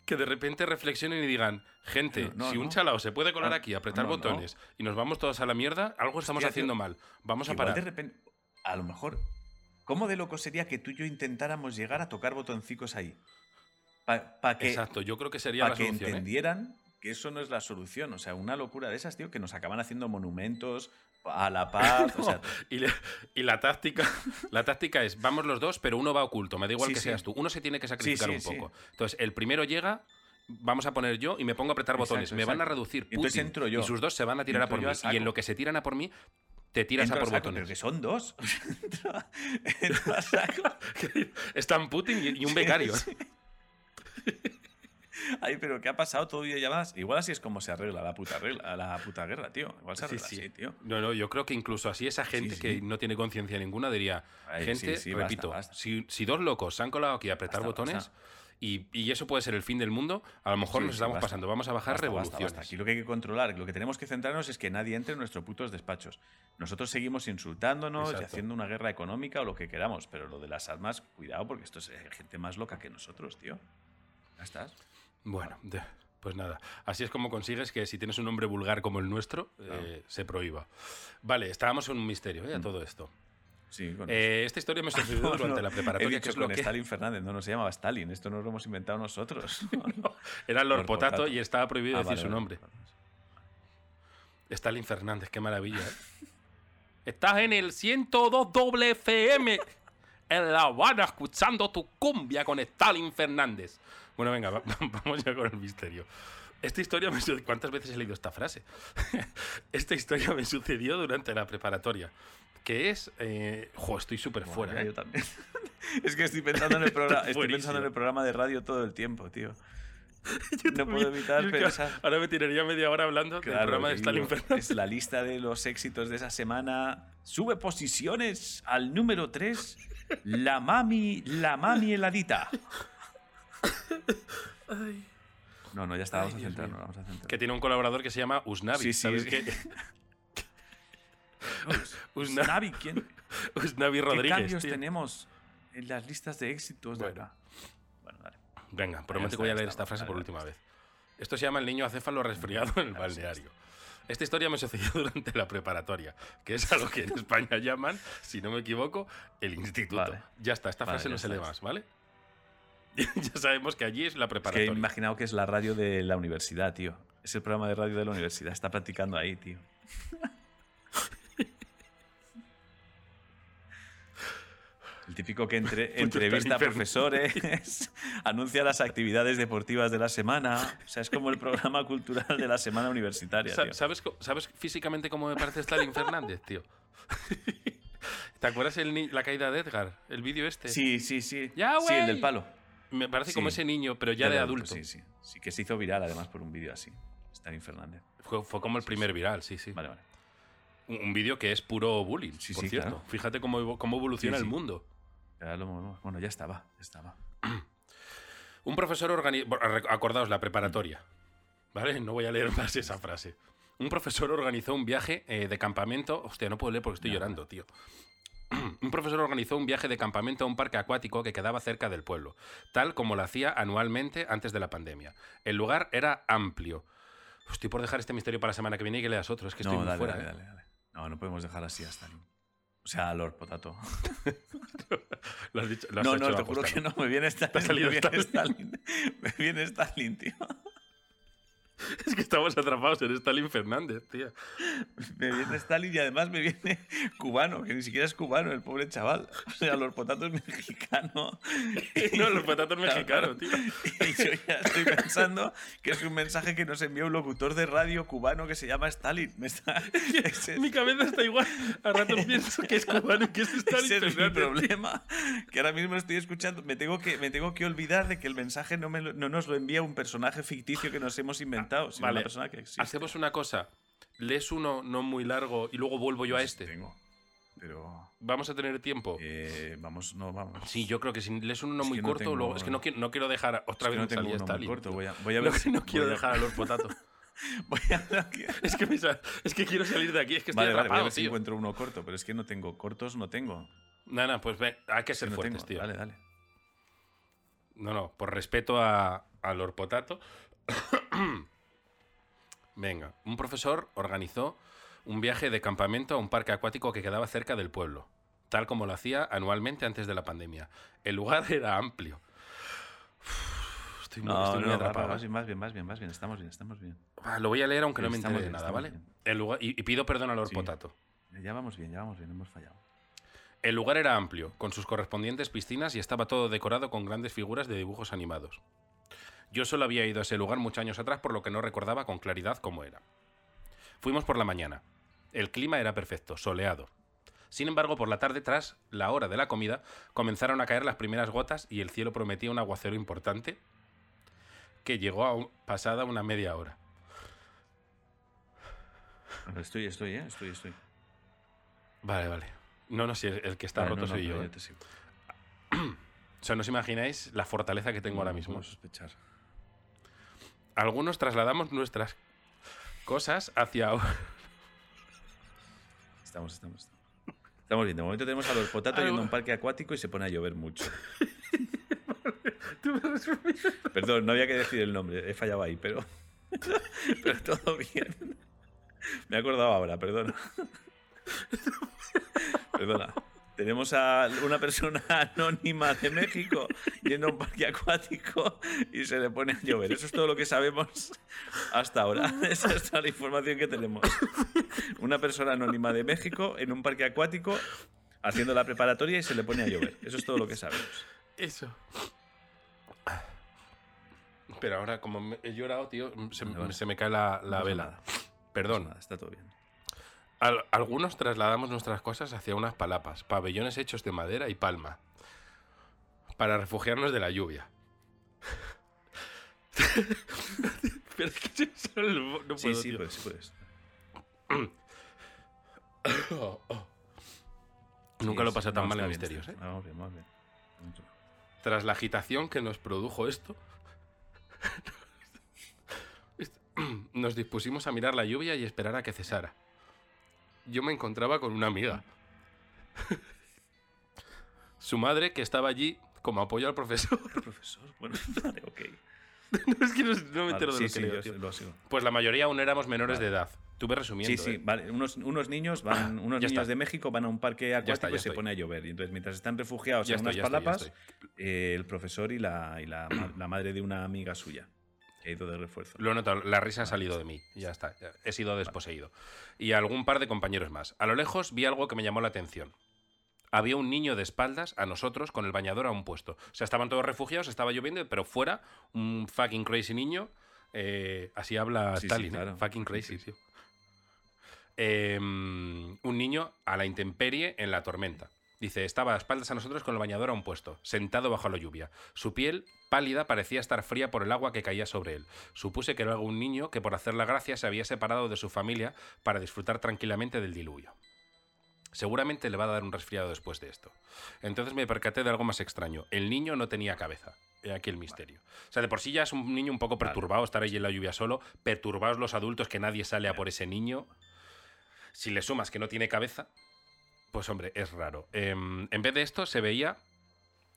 Que de repente reflexionen y digan, gente, No, si un no. chalao se puede colar No, aquí, apretar no, botones y nos vamos todos a la mierda, algo estamos Hostia, haciendo tío. mal. Vamos a parar. de repente, a lo mejor, ¿cómo de loco sería que tú y yo intentáramos llegar a tocar botoncicos ahí? Para que, Exacto, yo creo que sería pa' la que solución. ¿eh? Que eso no es la solución. O sea, una locura de esas, tío, que nos acaban haciendo monumentos a la paz. o sea, Y, le- y la táctica la táctica es, vamos los dos, pero uno va oculto, me da igual Sí, que sí. seas tú. Uno se tiene que sacrificar sí, un poco. Entonces, el primero llega, vamos a poner yo y me pongo a apretar Exacto, botones. Me van a reducir Y entonces Putin, entro yo. y sus dos se van a tirar a por mí. a. Y en lo que se tiran a por mí, te tiras entro a por saco, botones. Pero que son dos. Entro a- saco. Están Putin y, y un Sí, becario. Ay, pero ¿qué ha pasado? Todo videollamadas. Igual así es como se arregla la puta, regla, la puta guerra, tío. Igual se arregla sí. así, tío. No, no, yo creo que incluso así esa gente sí. que no tiene conciencia ninguna diría, Ay, gente, basta, repito, basta. Si, si dos locos se han colado aquí a apretar Basta, botones. Y, y eso puede ser el fin del mundo, a lo mejor Sí, nos estamos basta. pasando. Vamos a bajar Basta, revoluciones. basta. Aquí lo que hay que controlar, lo que tenemos que centrarnos es que nadie entre en nuestros putos despachos. Nosotros seguimos insultándonos y haciendo una guerra económica o lo que queramos, pero lo de las armas, cuidado, porque esto es eh, gente más loca que nosotros, tío. Ya estás. Bueno, pues nada. Así es como consigues que si tienes un nombre vulgar como el nuestro, Claro. eh, se prohíba. Vale, estábamos en un misterio ¿eh? a Mm. todo esto. Sí, con Eh, esta historia me sucedió No, durante no, la He preparatoria, dicho que es con lo que Stalin Fernández, no, no se llamaba Stalin, esto no lo hemos inventado nosotros. era Lord Lord Potato Potato. y estaba prohibido Ah, decir vale, su vale. nombre. Stalin Fernández, qué maravilla. ¿eh? Estás en el 102 doble FM en La Habana escuchando tu cumbia con Stalin Fernández. Bueno, venga, va- vamos ya con el misterio. Esta historia me su- ¿Cuántas veces he leído esta frase? Esta historia me sucedió durante la preparatoria. Que es. Eh, jo, estoy súper Buah, fuera. ¿eh? yo también. es que estoy pensando en el programa, estoy pensando en el programa de radio todo el tiempo, tío. no puedo Yo evitar pensar. Ahora me tiraría media hora hablando del Claro, programa de Stalin Fernández. Es la lista de los éxitos de esa semana. Sube posiciones al número 3. La mami, la mami heladita. No, no, ya está, Ay, vamos a centrarnos, mío. vamos a centrarnos. Que tiene un colaborador que se llama Usnavi. Sí, sí, ¿sabes sí. qué? Usna- Navi, ¿quién? Usnavi ¿Qué Rodríguez. cambios tío. tenemos en las listas de éxitos de Bueno. acá? Bueno, dale. Venga, prometo que voy a leer esta frase por última vez. Esto se llama El niño acéfalo resfriado en el balneario. Esta historia me sucedió durante la preparatoria, que es a lo que en España llaman, si no me equivoco, el instituto. Vale. Ya está, esta frase no se lee más, ¿vale? ya sabemos que allí es la Es que he imaginado que es la radio de la universidad, tío. Es el programa de radio de la universidad. Está practicando ahí, tío. El típico que entre- entrevista a profesores, anuncia las actividades deportivas de la semana. O sea, es como el programa cultural de la semana universitaria, tío. ¿Sabes, ¿Sabes físicamente cómo me parece Stalin Fernández, tío? ¿Te acuerdas el la caída de Edgar? El vídeo este. Sí, sí, sí. Ya, sí, el del palo. Me parece como Sí. ese niño, pero ya de adulto. Sí, sí. Sí, que se hizo viral además por un vídeo así. Stalin Fernández. Fue, fue como el primer viral, sí, sí. Vale, vale. Un vídeo que es puro bullying, sí, por cierto. Fíjate cómo, cómo evoluciona el mundo. bueno, ya estaba, ya estaba. Un profesor organizó. Acordaos, la preparatoria. ¿Vale? No voy a leer más esa frase. Un profesor organizó un viaje eh, de campamento. Hostia, no puedo leer porque estoy llorando, tío. un profesor organizó un viaje de campamento a un parque acuático que quedaba cerca del pueblo, tal como lo hacía anualmente antes de la pandemia. El lugar era amplio. Estoy por dejar este misterio para la semana que viene y que leas otro. Es que estoy muy fuera. ¿eh? No, no podemos dejar así a Stalin. O sea, Lord Potato. ¿Lo has dicho, no, no, te juro que no. Me viene Stalin. Me viene Stalin. Me viene Stalin, tío. Es que estamos atrapados en Stalin Fernández, tío. Me viene Stalin y además me viene cubano, que ni siquiera es cubano, el pobre chaval. O sea, los potatos mexicanos. no, los potatos mexicanos, tío. Y yo ya estoy pensando que es un mensaje que nos envió un locutor de radio cubano que se llama Stalin. Me está... Mi cabeza está igual. A rato pienso que es cubano y que es Stalin Ese es el problema. Que ahora mismo estoy escuchando. Me tengo que, me tengo que olvidar de que el mensaje no, me no nos lo envía un personaje ficticio que nos hemos inventado vale. Hacemos una cosa. Lees uno no muy largo y luego vuelvo yo a este. Tengo. Pero. ¿Vamos a tener tiempo? Eh, vamos, no, vamos. Sí, yo creo que si lees uno no muy corto, luego. Es que no quiero, no quiero dejar otra vez no tengo uno muy corto. Voy a, voy a ver. No, quiero dejar a los potatos. voy a... es, que es que quiero salir de aquí. Es que estoy vale, vale, voy a ver si encuentro uno corto, pero es que no tengo cortos, no tengo. Nada, pues ve, hay que ser fuertes, tío. Dale, dale. No, no, por respeto a, a Lord Potato. Venga, un profesor organizó un viaje de campamento a un parque acuático que quedaba cerca del pueblo, tal como lo hacía anualmente antes de la pandemia. El lugar era amplio. estoy muy, atrapado. Más bien, más bien, más bien, más bien, estamos bien, estamos bien. lo voy a leer aunque no me entere de nada, ¿vale? El lugar, y, pido perdón a Lord Potato. Ya vamos bien, ya vamos bien, hemos fallado. El lugar era amplio, con sus correspondientes piscinas y estaba todo decorado con grandes figuras de dibujos animados. Yo solo había ido a ese lugar muchos años atrás, por lo que no recordaba con claridad cómo era. Fuimos por la mañana. El clima era perfecto, soleado. Sin embargo, por la tarde, tras la hora de la comida, comenzaron a caer las primeras gotas y el cielo prometía un aguacero importante que llegó a pasada una media hora. Estoy, estoy, ¿eh? Estoy, estoy. Vale, vale. No, no, si el, que está roto soy yo. ¿eh? o sea, no os imagináis la fortaleza que tengo ahora mismo. sospechar algunos trasladamos nuestras cosas hacia... Estamos, estamos, estamos. bien. De momento tenemos a los potatos yendo a un parque acuático y se pone a llover mucho. Perdón, no había que decir el nombre. He fallado ahí, pero... pero todo bien. Me he acordado ahora, perdona. Perdona. Tenemos a una persona anónima de México yendo a un parque acuático y se le pone a llover. Eso es todo lo que sabemos hasta ahora. Esa es toda la información que tenemos. Una persona anónima de México en un parque acuático haciendo la preparatoria y se le pone a llover. Eso es todo lo que sabemos. Eso. Pero ahora, como he llorado, tío, se, me cae la, vela. Perdón. está todo bien algunos trasladamos nuestras cosas hacia unas palapas, pabellones hechos de madera y palma, para refugiarnos de la lluvia. Pero es que no puedo, sí, sí, puedes. Nunca lo pasa tan mal en misterios, ¿eh? Bien, bien. Tras la agitación que nos produjo esto, nos dispusimos a mirar la lluvia y esperar a que cesara yo me encontraba con una amiga. Su madre, que estaba allí como apoyo al profesor. profesor? Bueno, vale, ok. no, es que no, me entero de lo que lo sigo. Pues la mayoría aún éramos menores de edad. Tuve resumiendo. Sí, sí, ¿eh? vale. Unos, unos niños van, unos niños de México van a un parque acuático y se pone a llover. Y entonces, mientras están refugiados en unas palapas, eh, el profesor y, la, y la, la madre de una amiga suya He ido de refuerzo. Lo he notado, la risa ha salido de mí. Ya está, he sido desposeído. Y algún par de compañeros más. A lo lejos vi algo que me llamó la atención. Había un niño de espaldas a nosotros con el bañador a un puesto. O sea, estaban todos refugiados, estaba lloviendo, pero fuera un fucking crazy niño. Eh, así habla Stalin, ¿eh? fucking crazy, tío. Em, un niño a la intemperie en la tormenta. Dice, estaba a espaldas a nosotros con el bañador a un puesto, sentado bajo la lluvia. Su piel, pálida, parecía estar fría por el agua que caía sobre él. Supuse que era algún niño que por hacer la gracia se había separado de su familia para disfrutar tranquilamente del diluvio. Seguramente le va a dar un resfriado después de esto. Entonces me percaté de algo más extraño. El niño no tenía cabeza. He aquí el misterio. O sea, de por sí ya es un niño un poco perturbado estar ahí en la lluvia solo. Perturbados los adultos que nadie sale a por ese niño. Si le sumas que no tiene cabeza, pues hombre, es raro. Em, en vez de esto se veía...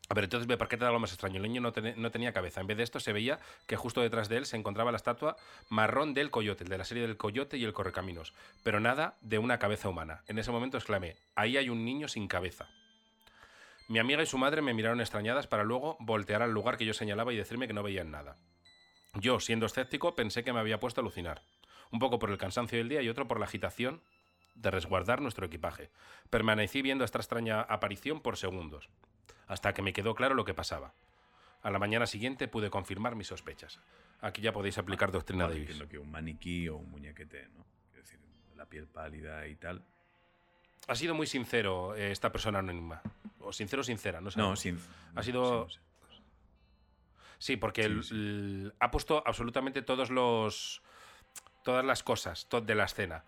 A ver, entonces me parqué de algo más extraño. El niño no, no, tenía cabeza. En vez de esto se veía que justo detrás de él se encontraba la estatua marrón del coyote, el de la serie del coyote y el correcaminos. Pero nada de una cabeza humana. En ese momento exclamé, ahí hay un niño sin cabeza. Mi amiga y su madre me miraron extrañadas para luego voltear al lugar que yo señalaba y decirme que no veían nada. Yo, siendo escéptico, pensé que me había puesto a alucinar. Un poco por el cansancio del día y otro por la agitación de resguardar nuestro equipaje. Permanecí viendo esta extraña aparición por segundos, hasta que me quedó claro lo que pasaba. A la mañana siguiente pude confirmar mis sospechas. Aquí ya podéis aplicar doctrina de Lo que un maniquí o un muñequete, ¿no? Es decir, la piel pálida y tal. Ha sido muy sincero eh, esta persona anónima. O sincero o sincera, no sé. No, sin, ha sido. Sí, porque ha puesto absolutamente todos los. todas las cosas de la escena.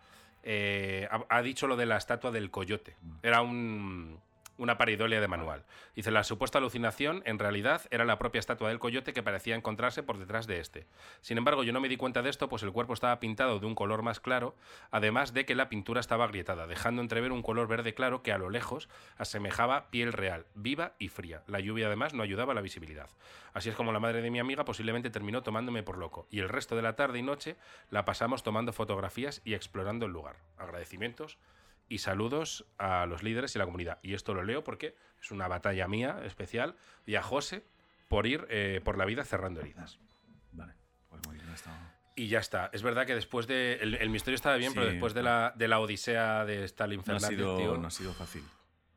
Eh, ha, dicho lo de la estatua del coyote. Era un, una paridolia de manual. Dice, la supuesta alucinación en realidad era la propia estatua del coyote que parecía encontrarse por detrás de este. Sin embargo, yo no me di cuenta de esto, pues el cuerpo estaba pintado de un color más claro, además de que la pintura estaba agrietada, dejando entrever un color verde claro que a lo lejos asemejaba piel real, viva y fría. La lluvia además no ayudaba a la visibilidad. Así es como la madre de mi amiga posiblemente terminó tomándome por loco, y el resto de la tarde y noche la pasamos tomando fotografías y explorando el lugar. Agradecimientos y saludos a los líderes y la comunidad. Y esto lo leo porque es una batalla mía especial y a José por ir eh, por la vida cerrando heridas. Vale, pues muy bien, Y ya está. Es verdad que después de. El, misterio estaba bien, pero después de la, de la odisea de Stalin no ha, sido, no ha sido fácil.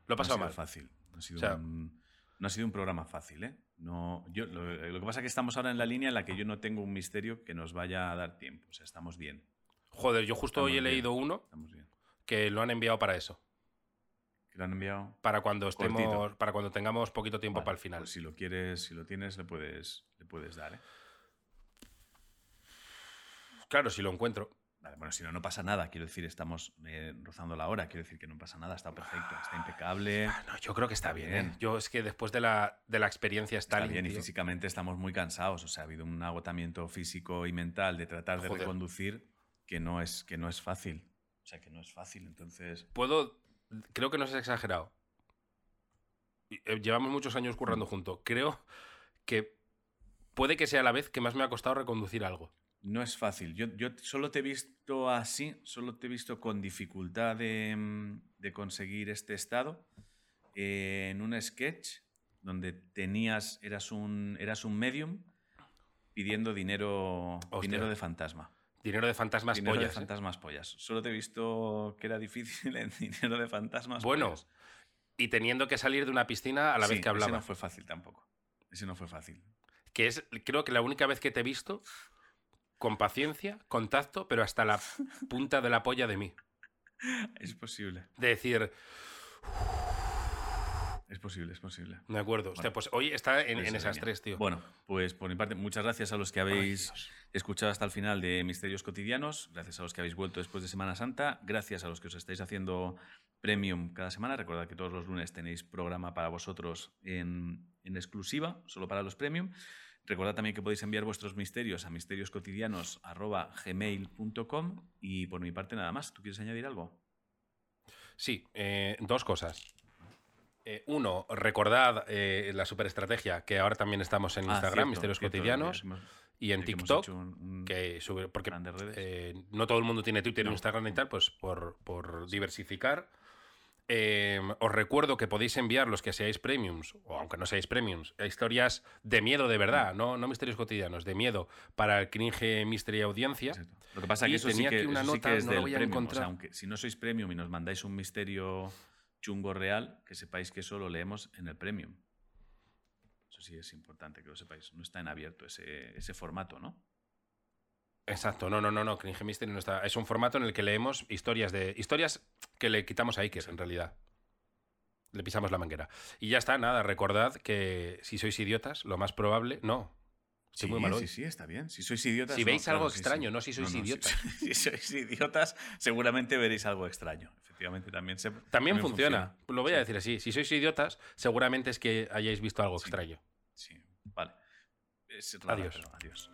Lo ha pasado no mal. fácil. No ha, sido un, no ha sido un programa fácil, ¿eh? No, yo, lo, lo, que pasa es que estamos ahora en la línea en la que yo no tengo un misterio que nos vaya a dar tiempo. O sea, estamos bien. Joder, yo justo hoy he leído uno. Estamos bien que lo han enviado para eso. Que lo han enviado. Para cuando estemos, para cuando tengamos poquito tiempo para el final. Pues si lo quieres, si lo tienes, le puedes, le puedes dar, ¿eh? Claro, si lo encuentro. Vale, bueno, si no, no pasa nada. Quiero decir, estamos eh, rozando la hora. Quiero decir que no pasa nada, está perfecto, está impecable. Ah, no, yo creo que está, bien. ¿eh? Yo es que después de la, de la experiencia está, bien. Y físicamente estamos muy cansados. O sea, ha habido un agotamiento físico y mental de tratar de reconducir que no es, que no es fácil. O sea que no es fácil, entonces. Puedo. Creo que no es exagerado. Eh, llevamos muchos años currando juntos. Creo que puede que sea la vez que más me ha costado reconducir algo. No es fácil. Yo, yo solo te he visto así, solo te he visto con dificultad de, mm, conseguir este estado eh, en un sketch donde tenías, eras un, eras un medium pidiendo dinero, dinero de fantasma. Dinero de fantasmas dinero pollas. De ¿eh? fantasmas pollas. Solo te he visto que era difícil en dinero de fantasmas bueno, y teniendo que salir de una piscina a la vez que hablaba. Ese no fue fácil tampoco. Ese no fue fácil. Que es, creo que la única vez que te he visto con paciencia, contacto, pero hasta la punta de la polla de mí. Es posible. De decir. Es posible, es posible. De acuerdo. pues hoy está en, esas tres, tío. Bueno, pues por mi parte, muchas gracias a los que habéis escuchado hasta el final de Misterios Cotidianos. Gracias a los que habéis vuelto después de Semana Santa. Gracias a los que os estáis haciendo premium cada semana. Recordad que todos los lunes tenéis programa para vosotros en, exclusiva, solo para los premium. Recordad también que podéis enviar vuestros misterios a misterioscotidianos.gmail.com y por mi parte nada más. ¿Tú quieres añadir algo? Sí, eh, dos cosas. Eh, uno, recordad eh, la superestrategia, que ahora también estamos en ah, Instagram, Misterios Cotidianos, y en TikTok, que, porque eh, no todo el mundo tiene Twitter, no. Instagram y tal, pues por, por diversificar. os recuerdo que podéis enviar los que seáis premiums, o aunque no seáis premiums, historias de miedo de verdad, mm. no, no misterios cotidianos, de miedo para el cringe mystery audiencia. Lo que pasa es que eso sí que, una nota, es no voy a encontrar. aunque si no sois premium y nos mandáis un misterio chungo real, que sepáis que eso lo leemos en el premium. Eso sí es importante que lo sepáis. No está en abierto ese, ese formato, ¿no? Exacto, no, no, no, no, Cringe Mystery no está. Es un formato en el que leemos historias de. historias que le quitamos a Iker, en realidad. le pisamos la manguera. Y ya está, nada, recordad que si sois idiotas, lo más probable, no. Sí, muy Sí, sí, está bien. Si sois idiotas. Si veis algo extraño, no si sois idiotas. Si, sois idiotas, seguramente veréis algo extraño. Efectivamente, también se. También, funciona. Lo voy a decir así. Si sois idiotas, seguramente es que hayáis visto algo extraño. Sí, vale. adiós. adiós.